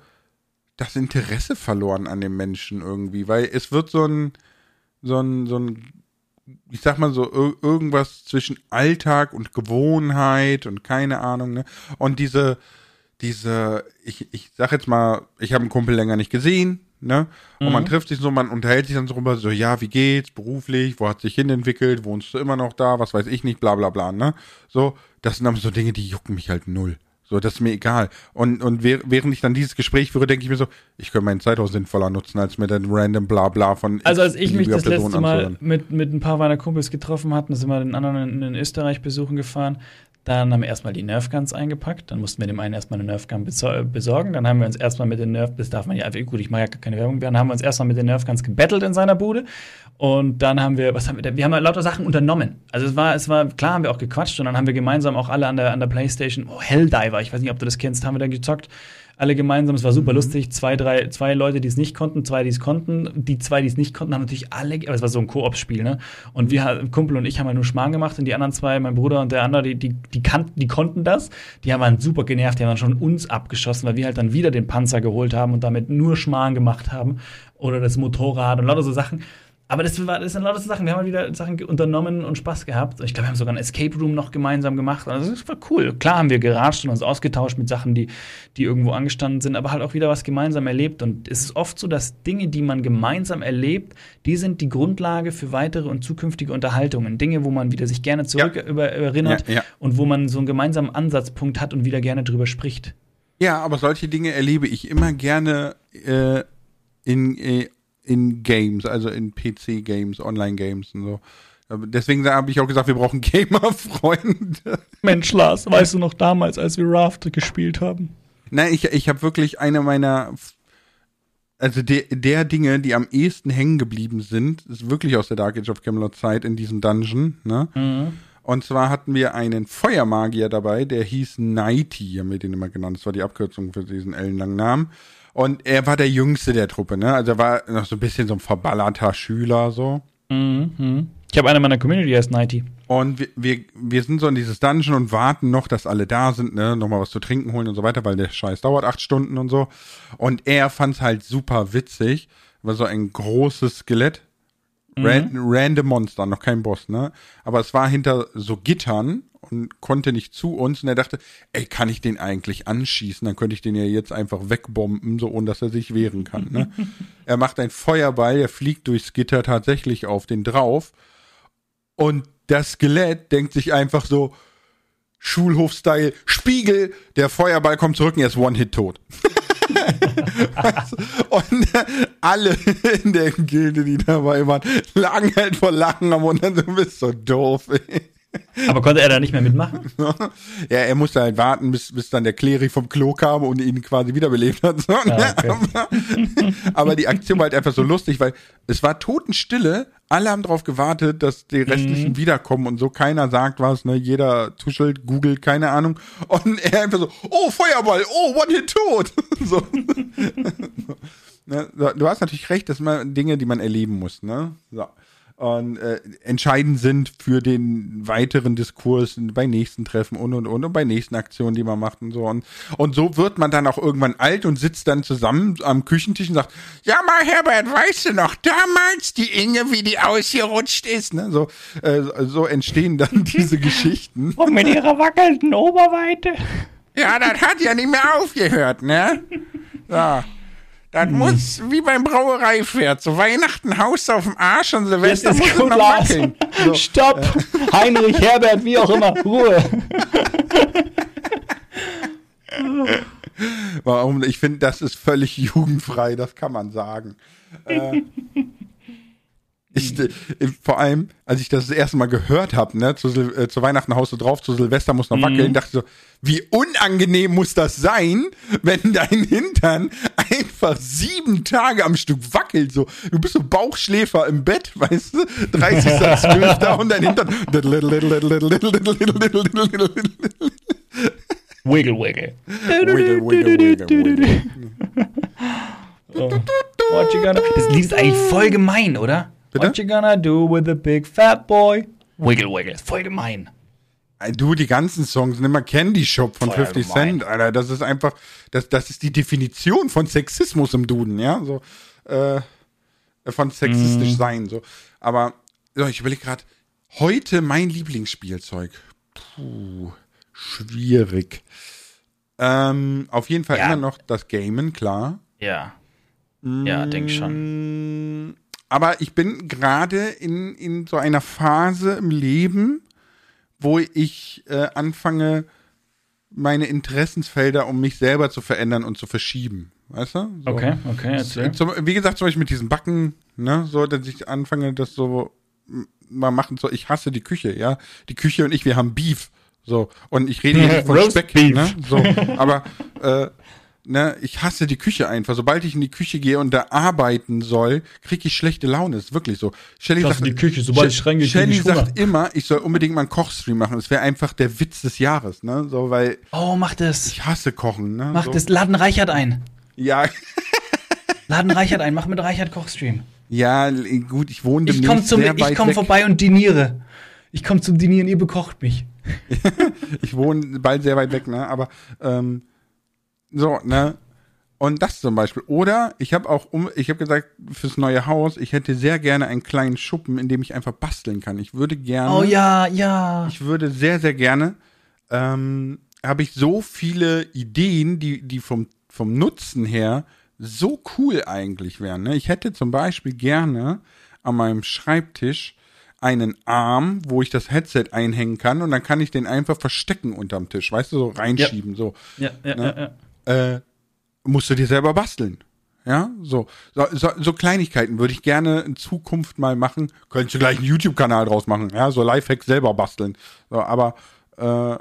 das Interesse verloren an dem Menschen irgendwie, weil es wird so ein, so ein, so ein, ich sag mal so, irgendwas zwischen Alltag und Gewohnheit und keine Ahnung, ne? Und diese, diese, ich, ich sag jetzt mal, ich habe einen Kumpel länger nicht gesehen, ne? Und mhm. man trifft sich so, man unterhält sich dann so drüber, so, ja, wie geht's, beruflich, wo hat sich hinentwickelt, wohnst du immer noch da, was weiß ich nicht, bla bla bla, ne? So, das sind dann so Dinge, die jucken mich halt null. So, das ist mir egal. Und, und während ich dann dieses Gespräch führe, denke ich mir so, ich könnte meine Zeit auch sinnvoller nutzen, als mit einem random Blabla von. Also, als ich mich das Person letzte Mal mit, mit ein paar meiner Kumpels getroffen hatten, sind wir den anderen in, in Österreich besuchen gefahren. Dann haben wir erstmal die Nerfguns eingepackt. Dann mussten wir dem einen erstmal eine Nerfgun besorgen. Dann haben wir uns erstmal mit den Nerf, das darf man ja einfach, gut, ich mache ja keine Werbung. Dann haben wir uns erstmal mit den Nerfguns gebettelt in seiner Bude. Und dann haben wir, was haben wir, wir haben lauter Sachen unternommen. Also es war, es war, klar haben wir auch gequatscht und dann haben wir gemeinsam auch alle an der, an der Playstation, oh, Helldiver, ich weiß nicht, ob du das kennst, haben wir dann gezockt alle gemeinsam. Es war super mhm. lustig. Zwei, drei, zwei Leute, die es nicht konnten, zwei, die es konnten. Die zwei, die es nicht konnten, haben natürlich alle, aber es war so ein Koop-Spiel, ne? Und wir, Kumpel und ich haben halt nur Schmarrn gemacht und die anderen zwei, mein Bruder und der andere, die, die, die kannten, die konnten das. Die haben dann super genervt, die haben dann schon uns abgeschossen, weil wir halt dann wieder den Panzer geholt haben und damit nur Schmarrn gemacht haben. Oder das Motorrad und lauter so Sachen. Aber das, war, das sind lauter Sachen. Wir haben halt wieder Sachen unternommen und Spaß gehabt. Ich glaube, wir haben sogar ein Escape Room noch gemeinsam gemacht. Also das war cool. Klar haben wir geratscht und uns ausgetauscht mit Sachen, die, die irgendwo angestanden sind, aber halt auch wieder was gemeinsam erlebt. Und es ist oft so, dass Dinge, die man gemeinsam erlebt, die sind die Grundlage für weitere und zukünftige Unterhaltungen. Dinge, wo man wieder sich gerne zurück ja. über, erinnert ja, ja. und wo man so einen gemeinsamen Ansatzpunkt hat und wieder gerne drüber spricht. Ja, aber solche Dinge erlebe ich immer gerne äh, in äh, in Games, also in PC-Games, Online-Games und so. Deswegen habe ich auch gesagt, wir brauchen [laughs] Gamer-Freunde. Mensch, Lars, weißt du noch damals, als wir Raft gespielt haben? Nein, ich, ich habe wirklich eine meiner, also der, der Dinge, die am ehesten hängen geblieben sind, ist wirklich aus der Dark Age of Camelot Zeit in diesem Dungeon, ne? Mhm. Und zwar hatten wir einen Feuermagier dabei, der hieß Nighty, haben wir den immer genannt. Das war die Abkürzung für diesen ellenlangen Namen. Und er war der Jüngste der Truppe, ne? Also er war noch so ein bisschen so ein verballerter Schüler, so. Mhm. Ich habe eine meiner Community, die heißt Nighty. Und wir, wir, wir sind so in dieses Dungeon und warten noch, dass alle da sind, ne? Nochmal was zu trinken holen und so weiter, weil der Scheiß dauert acht Stunden und so. Und er fand's halt super witzig. War so ein großes Skelett. Mhm. Ran, random Monster, noch kein Boss, ne? Aber es war hinter so Gittern und konnte nicht zu uns und er dachte, ey, kann ich den eigentlich anschießen? Dann könnte ich den ja jetzt einfach wegbomben, so ohne dass er sich wehren kann. Ne? [laughs] er macht einen Feuerball, er fliegt durchs Gitter tatsächlich auf den drauf und das Skelett denkt sich einfach so, Schulhof-Style, Spiegel, der Feuerball kommt zurück und er ist One-Hit tot. [laughs] und alle in der Gilde, die dabei waren, lagen halt vor Lachen am und dann du bist so doof, ey. Aber konnte er da nicht mehr mitmachen? [laughs] ja, er musste halt warten, bis, bis dann der Klerich vom Klo kam und ihn quasi wiederbelebt hat. [laughs] So, ah, okay. aber, [laughs] aber, die Aktion war halt einfach so lustig, weil es war Totenstille. Alle haben darauf gewartet, dass die restlichen mhm. wiederkommen und so. Keiner sagt was, ne? Jeder tuschelt, googelt, keine Ahnung. Und er einfach so, oh, Feuerball, oh, One-Hit tot. so. Ne, du hast natürlich recht, das sind Dinge, die man erleben muss, ne? So und äh, entscheidend sind für den weiteren Diskurs bei nächsten Treffen und und und und bei nächsten Aktionen, die man macht und so und und so wird man dann auch irgendwann alt und sitzt dann zusammen am Küchentisch und sagt, ja mal Herbert, weißt du noch damals die Inge, wie die ausgerutscht ist, ne? So äh, so entstehen dann [laughs] diese Geschichten. Und mit ihrer wackelnden Oberweite. Ja, das hat ja nicht mehr aufgehört, ne? [laughs] Ja. Das hm. muss wie beim Brauereipferd. Zu Weihnachten haust auf dem Arsch und Silvester muss es noch wackeln. So. Stopp! Heinrich, Herbert, wie auch immer. Ruhe. [laughs] Warum? Ich finde, das ist völlig jugendfrei, das kann man sagen. Äh, [laughs] ich, äh, vor allem, als ich das, das erste Mal gehört habe, ne, zu, äh, zu Weihnachten haust du drauf, zu Silvester muss noch mhm. wackeln, dachte ich so, wie unangenehm muss das sein, wenn dein Hintern einfach sieben Tage am Stück wackelt, so. Du bist so Bauchschläfer im Bett, [laughs] weißt du, 30.12. und dein Hintern Wiggle, wiggle. Wiggle, wiggle, wiggle, wiggle. Oh. What you gonna... Das Lied ist eigentlich voll gemein, oder? Bitte? What you gonna do with a big fat boy? Wiggle, wiggle. Voll gemein. Du, die ganzen Songs, nimm mal Candy Shop von Voll 50 gemein. Cent, Alter. Das ist einfach, das, das ist die Definition von Sexismus im Duden, ja. So, äh, von sexistisch mm. sein. So. Aber so, ich überlege gerade, heute mein Lieblingsspielzeug. Puh, schwierig. Ähm, auf jeden Fall ja. immer noch das Gamen, klar. Ja. Ja, mm, denke schon aber ich bin gerade in, in so einer Phase im Leben, wo ich äh, anfange, meine Interessensfelder, um mich selber zu verändern und zu verschieben. Weißt du? So. Okay, okay. Erzähl. Zum, wie gesagt, zum Beispiel mit diesen Backen, ne, so, dass ich anfange, das so mal machen so, ich hasse die Küche, ja. Die Küche und ich, wir haben Beef. So. Und ich rede hier nicht [laughs] von Speck, Beef. ne? So. Aber äh, ne, ich hasse die Küche einfach. Sobald ich in die Küche gehe und da arbeiten soll, kriege ich schlechte Laune. ist wirklich so. Shelly sagt, die Küche, sobald ich reingehe, Shelly ich sagt immer, ich soll unbedingt mal einen Kochstream machen. Das wäre einfach der Witz des Jahres, ne? So, weil. Oh, mach das. Ich hasse Kochen, ne? Mach so. das. Laden Reichert ein. Ja. Laden Reichert ein. Mach mit Reichert Kochstream. Ja, gut, ich wohne demnächst ich komm zum, sehr Ich komme vorbei und diniere. Ich komme zum Dinieren, ihr bekocht mich. [laughs] ich wohne bald sehr weit weg, ne? Aber ähm, so, ne? Und das zum Beispiel. Oder ich habe auch um, ich habe gesagt, fürs neue Haus, ich hätte sehr gerne einen kleinen Schuppen, in dem ich einfach basteln kann. Ich würde gerne. Oh ja, ja. Ich würde sehr, sehr gerne. Ähm, habe ich so viele Ideen, die, die vom, vom Nutzen her so cool eigentlich wären. Ne? Ich hätte zum Beispiel gerne an meinem Schreibtisch einen Arm, wo ich das Headset einhängen kann und dann kann ich den einfach verstecken unterm Tisch, weißt du, so reinschieben, ja. so. Ja, ja, ne? ja, ja. Äh, musst du dir selber basteln. Ja, so. So, so, so Kleinigkeiten würde ich gerne in Zukunft mal machen. Könntest du gleich einen YouTube-Kanal draus machen, ja, so Lifehacks selber basteln. So, aber äh, e-,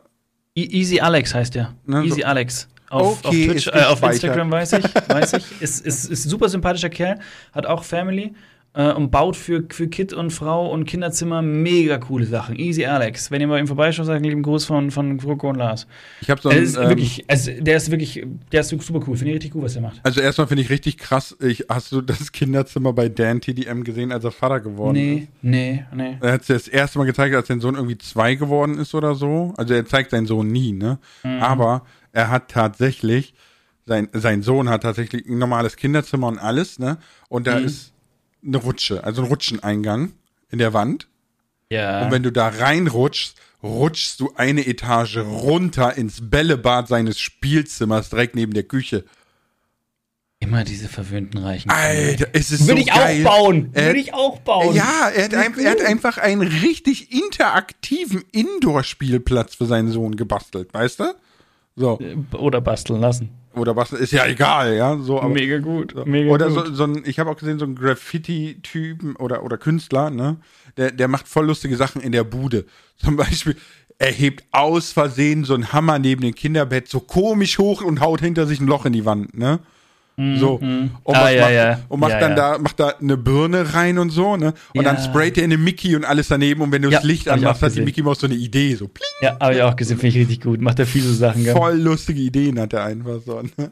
Easy Alex heißt der. Ne, Easy so. Alex. Auf, okay, auf, Twitch, äh, auf Instagram weiß ich, weiß ich. [laughs] Ist, ist, ist super sympathischer Kerl, hat auch Family äh, und baut für, für Kid und Frau und Kinderzimmer mega coole Sachen. Easy Alex. Wenn ihr bei ihm vorbeischaut, sagt einen lieben Gruß von, von Kroko und Lars. Ich habe so einen, ist ähm, wirklich, also der ist wirklich, der ist super cool. Finde ich richtig cool, was er macht. Also erstmal finde ich richtig krass. Ich, hast du das Kinderzimmer bei Dan TDM gesehen, als er Vater geworden nee, ist? Nee, nee, nee. Er hat es das erste Mal gezeigt, als sein Sohn irgendwie zwei geworden ist oder so. Also er zeigt seinen Sohn nie, ne? Mhm. Aber er hat tatsächlich sein, sein Sohn hat tatsächlich ein normales Kinderzimmer und alles, ne? Und da mhm. ist eine Rutsche, also ein Rutscheneingang in der Wand. Ja. Und wenn du da reinrutschst, rutschst du eine Etage runter ins Bällebad seines Spielzimmers direkt neben der Küche. Immer diese verwöhnten Reichen. Alter, es ist Würde so ich geil. auch bauen. Würde ich auch bauen. Ja, er hat, ein, er hat, einfach einen richtig interaktiven Indoor-Spielplatz für seinen Sohn gebastelt, weißt du? So. Oder basteln lassen. Oder was, ist ja egal, ja. So, aber, mega gut. Mega oder gut. So, so ein, ich habe auch gesehen, so ein Graffiti-Typen oder, oder Künstler, ne? Der, der macht voll lustige Sachen in der Bude. Zum Beispiel, er hebt aus Versehen so einen Hammer neben dem Kinderbett so komisch hoch und haut hinter sich ein Loch in die Wand, ne? So. Mhm. Und, ah, macht, ja, ja. und macht ja, dann da, macht da eine Birne rein und so, ne? Und dann sprayt er eine Mickey und alles daneben und wenn du das Licht anmachst, hat die Mickey Maus so eine Idee, so pling. Ja, habe ich auch gesehen, finde ich richtig gut. Macht er viele Sachen, gell? Voll lustige Ideen hat er einfach so. Ne?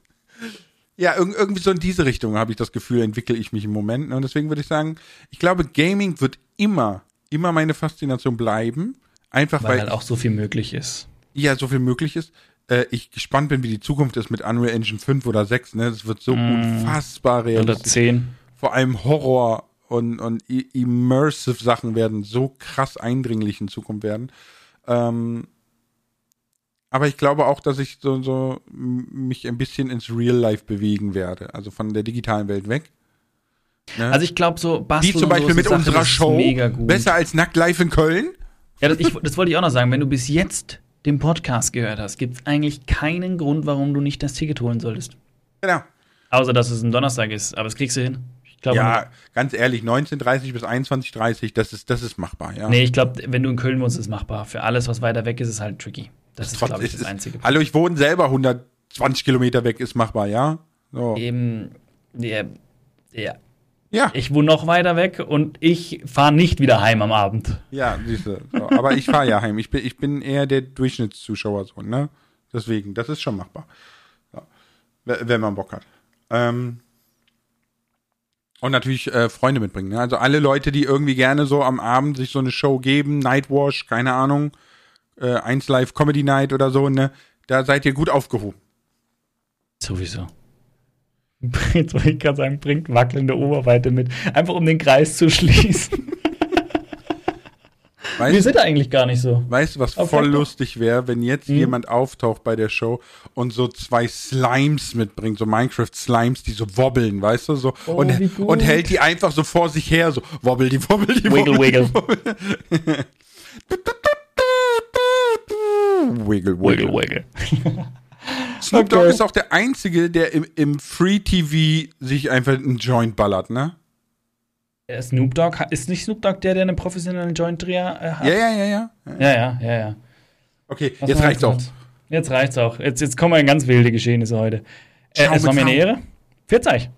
[laughs] ja, irgendwie so in diese Richtung habe ich das Gefühl, entwickle ich mich im Moment. Ne? Und deswegen würde ich sagen, ich glaube, Gaming wird immer, immer meine Faszination bleiben. Einfach weil, weil halt auch so viel möglich ist. Ja, so viel möglich ist äh, ich gespannt bin, wie die Zukunft ist mit Unreal Engine 5 oder 6. Ne? Das wird so mm. unfassbar realistisch. Oder 10. Vor allem Horror und, und immersive Sachen werden so krass eindringlich in Zukunft werden. Ähm, aber ich glaube auch, dass ich so, so mich ein bisschen ins Real Life bewegen werde. Also von der digitalen Welt weg. Ne? Also ich glaube so Basteln Wie zum Beispiel so mit unserer Show. Besser als Nackt Live in Köln. Ja, das, ich, das wollte ich auch noch sagen. Wenn du bis jetzt den Podcast gehört hast, gibt es eigentlich keinen Grund, warum du nicht das Ticket holen solltest. Genau. Außer, dass es ein Donnerstag ist. Aber das kriegst du hin. ja, nicht. ganz ehrlich, 19.30 bis 21.30 das ist, das ist machbar, ja. Nee, ich glaube, wenn du in Köln wohnst, ist es machbar. Für alles, was weiter weg ist, ist es halt tricky. Das, das ist, glaube ich, das Einzige. Ist, hallo, ich wohne selber 120 Kilometer weg, ist machbar, ja? So. Eben, ja, ja. Ja. Ich wohne noch weiter weg und ich fahre nicht wieder heim am Abend. Ja, siehst du. So, aber ich fahre ja heim. Ich bin, ich bin eher der Durchschnittszuschauer so, ne? Deswegen, das ist schon machbar. So. Wenn man Bock hat. Ähm und natürlich äh, Freunde mitbringen. Ne? Also alle Leute, die irgendwie gerne so am Abend sich so eine Show geben, Nightwash, keine Ahnung, äh, 1 Live Comedy Night oder so, ne? Da seid ihr gut aufgehoben. Sowieso. [laughs] Jetzt wollte ich gerade sagen, bringt wackelnde Oberweite mit. Einfach um den Kreis zu schließen. [laughs] Weißt, Wir sind eigentlich gar nicht so. Weißt du, was Auf voll lustig wäre, wenn jetzt hm. jemand auftaucht bei der Show und so zwei Slimes mitbringt, so Minecraft-Slimes, die so wobbeln, weißt du, so oh, und, und hält die einfach so vor sich her, so wobbel die, wobbel die, wiggle, wobbel wiggle. Die, Wiggle, [laughs] wiggle. Wiggle, wiggle. Snoop Dogg okay. ist auch der Einzige, der im, im Free TV sich einfach einen Joint ballert, ne? Snoop Dogg, ist nicht Snoop Dogg der, der einen professionellen Joint-Dreher äh, hat? Ja, ja, ja, ja. Ja, ja, ja, ja. Okay, Was jetzt reicht's auch. Jetzt reicht's auch. Jetzt, jetzt kommen wir in ganz wilde Geschehnisse heute. Äh, es war mir eine Ehre. Pfiat euch.